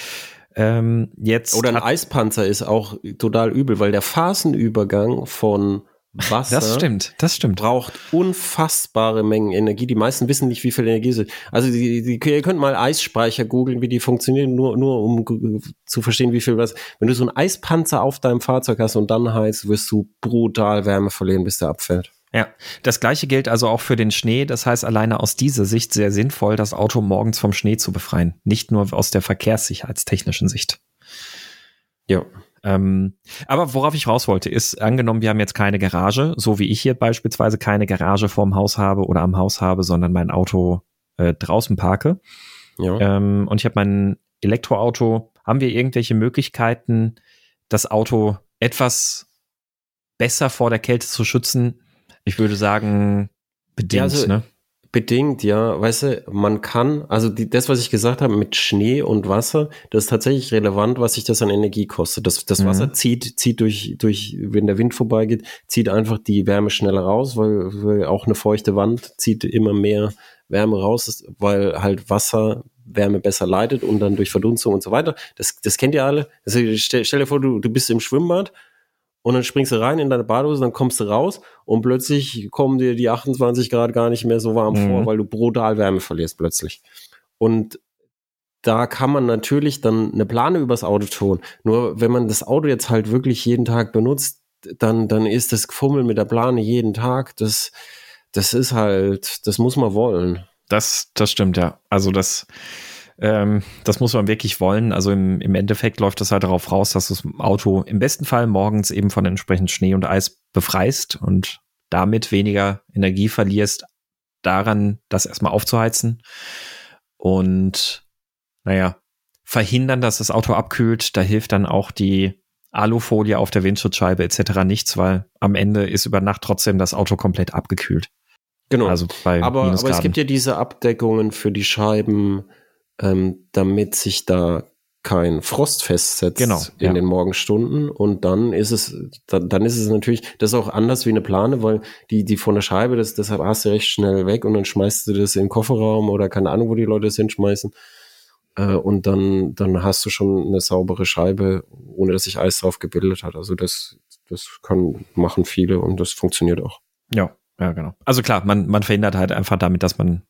Ähm, jetzt Oder ein Eispanzer ist auch total übel, weil der Phasenübergang von Wasser. Das stimmt, das stimmt. Braucht unfassbare Mengen Energie. Die meisten wissen nicht, wie viel Energie es ist. Also die, die, ihr könnt mal Eisspeicher googeln, wie die funktionieren, nur, nur um zu verstehen, wie viel was. Wenn du so einen Eispanzer auf deinem Fahrzeug hast und dann heizt, wirst du brutal Wärme verlieren, bis der abfällt. Ja, das gleiche gilt also auch für den Schnee. Das heißt, alleine aus dieser Sicht sehr sinnvoll, das Auto morgens vom Schnee zu befreien. Nicht nur aus der verkehrssicherheitstechnischen Sicht. Ja. Ähm, aber worauf ich raus wollte, ist, angenommen, wir haben jetzt keine Garage, so wie ich hier beispielsweise keine Garage vorm Haus habe oder am Haus habe, sondern mein Auto äh, draußen parke. Ja. Ähm, und ich habe mein Elektroauto. Haben wir irgendwelche Möglichkeiten, das Auto etwas besser vor der Kälte zu schützen? Ich würde sagen, bedingt, ja, also, ne? Bedingt, ja. Weißt du, man kann, also die, das, was ich gesagt habe mit Schnee und Wasser, das ist tatsächlich relevant, was sich das an Energie kostet. Das, das Wasser mhm. zieht, zieht durch, durch, wenn der Wind vorbeigeht, zieht einfach die Wärme schneller raus, weil, weil auch eine feuchte Wand zieht immer mehr Wärme raus, weil halt Wasser Wärme besser leitet und dann durch Verdunstung und so weiter. Das, das kennt ihr alle. Also stell, stell dir vor, du, du bist im Schwimmbad und dann springst du rein in deine Badehose, dann kommst du raus und plötzlich kommen dir die 28 Grad gar nicht mehr so warm mhm. vor, weil du brutal Wärme verlierst plötzlich. Und da kann man natürlich dann eine Plane übers Auto tun. Nur wenn man das Auto jetzt halt wirklich jeden Tag benutzt, dann, dann ist das Gefummel mit der Plane jeden Tag, das, das ist halt, das muss man wollen. Das, das stimmt, ja. Also das, ähm, das muss man wirklich wollen. Also im, im Endeffekt läuft das halt darauf raus, dass du das Auto im besten Fall morgens eben von entsprechend Schnee und Eis befreist und damit weniger Energie verlierst, daran das erstmal aufzuheizen. Und naja, verhindern, dass das Auto abkühlt, da hilft dann auch die Alufolie auf der Windschutzscheibe etc. nichts, weil am Ende ist über Nacht trotzdem das Auto komplett abgekühlt. Genau. Also bei aber, aber es gibt ja diese Abdeckungen für die Scheiben, ähm, damit sich da kein Frost festsetzt genau, in ja. den Morgenstunden. Und dann ist es dann, dann ist es natürlich das ist auch anders wie eine Plane, weil die die von der Scheibe das deshalb hast du recht schnell weg und dann schmeißt du das in den Kofferraum oder keine Ahnung wo die Leute es hinschmeißen. Äh, und dann dann hast du schon eine saubere Scheibe ohne dass sich Eis drauf gebildet hat. Also das das kann machen viele und das funktioniert auch. Ja ja genau. Also klar man man verhindert halt einfach damit dass man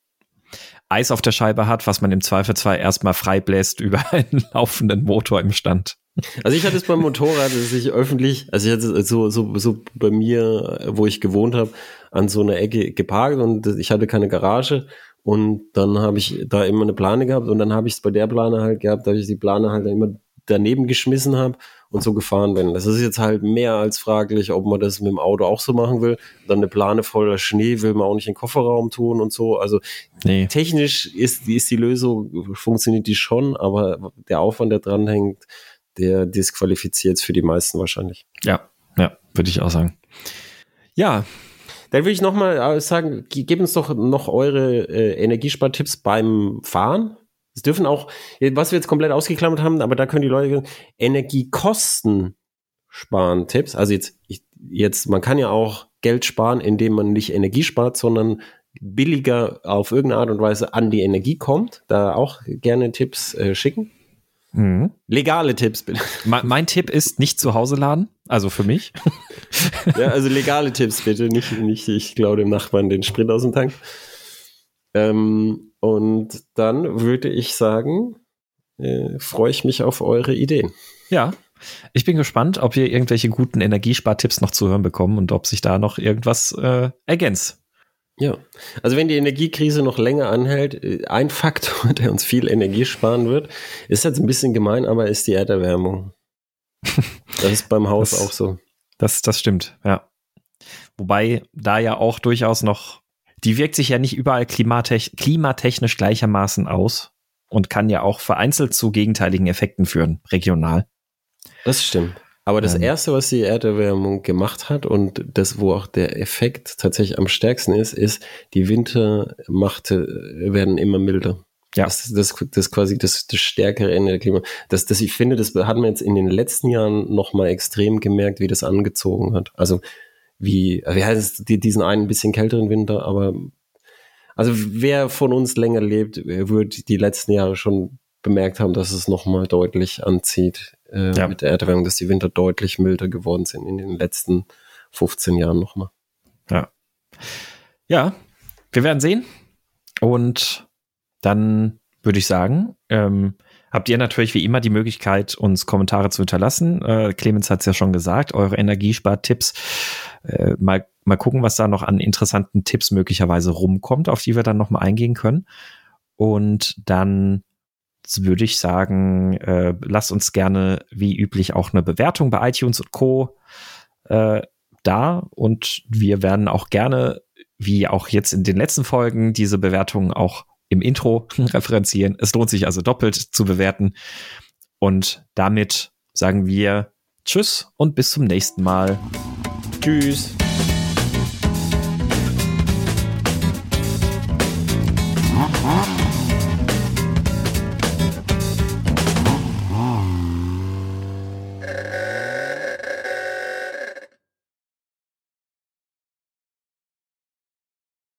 Eis auf der Scheibe hat, was man im Zweifelsfall erstmal freibläst über einen laufenden Motor im Stand. Also ich hatte es beim Motorrad, dass ich öffentlich, also ich hatte so, so, so bei mir, wo ich gewohnt habe, an so einer Ecke geparkt und ich hatte keine Garage und dann habe ich da immer eine Plane gehabt und dann habe ich es bei der Plane halt gehabt, da ich die Plane halt immer daneben geschmissen habe und so gefahren bin. Das ist jetzt halt mehr als fraglich, ob man das mit dem Auto auch so machen will. Dann eine Plane voller Schnee will man auch nicht in den Kofferraum tun und so. Also nee. technisch ist, ist die Lösung, funktioniert die schon, aber der Aufwand, der dranhängt, der disqualifiziert es für die meisten wahrscheinlich. Ja, ja, würde ich auch sagen. Ja, dann würde ich nochmal äh, sagen, gebt uns doch noch eure äh, Energiespartipps beim Fahren. Es dürfen auch, was wir jetzt komplett ausgeklammert haben, aber da können die Leute Energiekosten sparen Tipps. Also jetzt, ich, jetzt, man kann ja auch Geld sparen, indem man nicht Energie spart, sondern billiger auf irgendeine Art und Weise an die Energie kommt. Da auch gerne Tipps äh, schicken. Mhm. Legale Tipps bitte. Mein, mein, Tipp ist nicht zu Hause laden, also für mich. ja, also legale Tipps bitte, nicht, nicht ich glaube dem Nachbarn den Sprit aus dem Tank. Ähm, und dann würde ich sagen, äh, freue ich mich auf eure Ideen. Ja, ich bin gespannt, ob wir irgendwelche guten Energiespartipps noch zu hören bekommen und ob sich da noch irgendwas äh, ergänzt. Ja, also wenn die Energiekrise noch länger anhält, äh, ein Faktor, der uns viel Energie sparen wird, ist jetzt ein bisschen gemein, aber ist die Erderwärmung. Das ist beim Haus das, auch so. Das, das stimmt, ja. Wobei da ja auch durchaus noch die wirkt sich ja nicht überall klimatech klimatechnisch gleichermaßen aus und kann ja auch vereinzelt zu gegenteiligen Effekten führen, regional. Das stimmt. Aber das ähm. erste, was die Erderwärmung gemacht hat und das, wo auch der Effekt tatsächlich am stärksten ist, ist, die Winter machte, werden immer milder. Ja. Das, das, das quasi das, das stärkere Ende der Klima. Das, das, ich finde, das hat man jetzt in den letzten Jahren noch mal extrem gemerkt, wie das angezogen hat. Also wie, wie heißt es, diesen einen bisschen kälteren Winter, aber also wer von uns länger lebt, wird die letzten Jahre schon bemerkt haben, dass es nochmal deutlich anzieht äh, ja. mit der Erderwärmung, dass die Winter deutlich milder geworden sind in den letzten 15 Jahren nochmal. Ja. Ja, wir werden sehen. Und dann würde ich sagen, ähm, habt ihr natürlich wie immer die Möglichkeit, uns Kommentare zu hinterlassen. Äh, Clemens hat es ja schon gesagt, eure Energiespartipps. Äh, mal, mal gucken, was da noch an interessanten Tipps möglicherweise rumkommt, auf die wir dann nochmal eingehen können. Und dann würde ich sagen, äh, lasst uns gerne wie üblich auch eine Bewertung bei iTunes und Co. Äh, da. Und wir werden auch gerne, wie auch jetzt in den letzten Folgen, diese Bewertungen auch im Intro referenzieren. Es lohnt sich also doppelt zu bewerten. Und damit sagen wir Tschüss und bis zum nächsten Mal. Tschüss.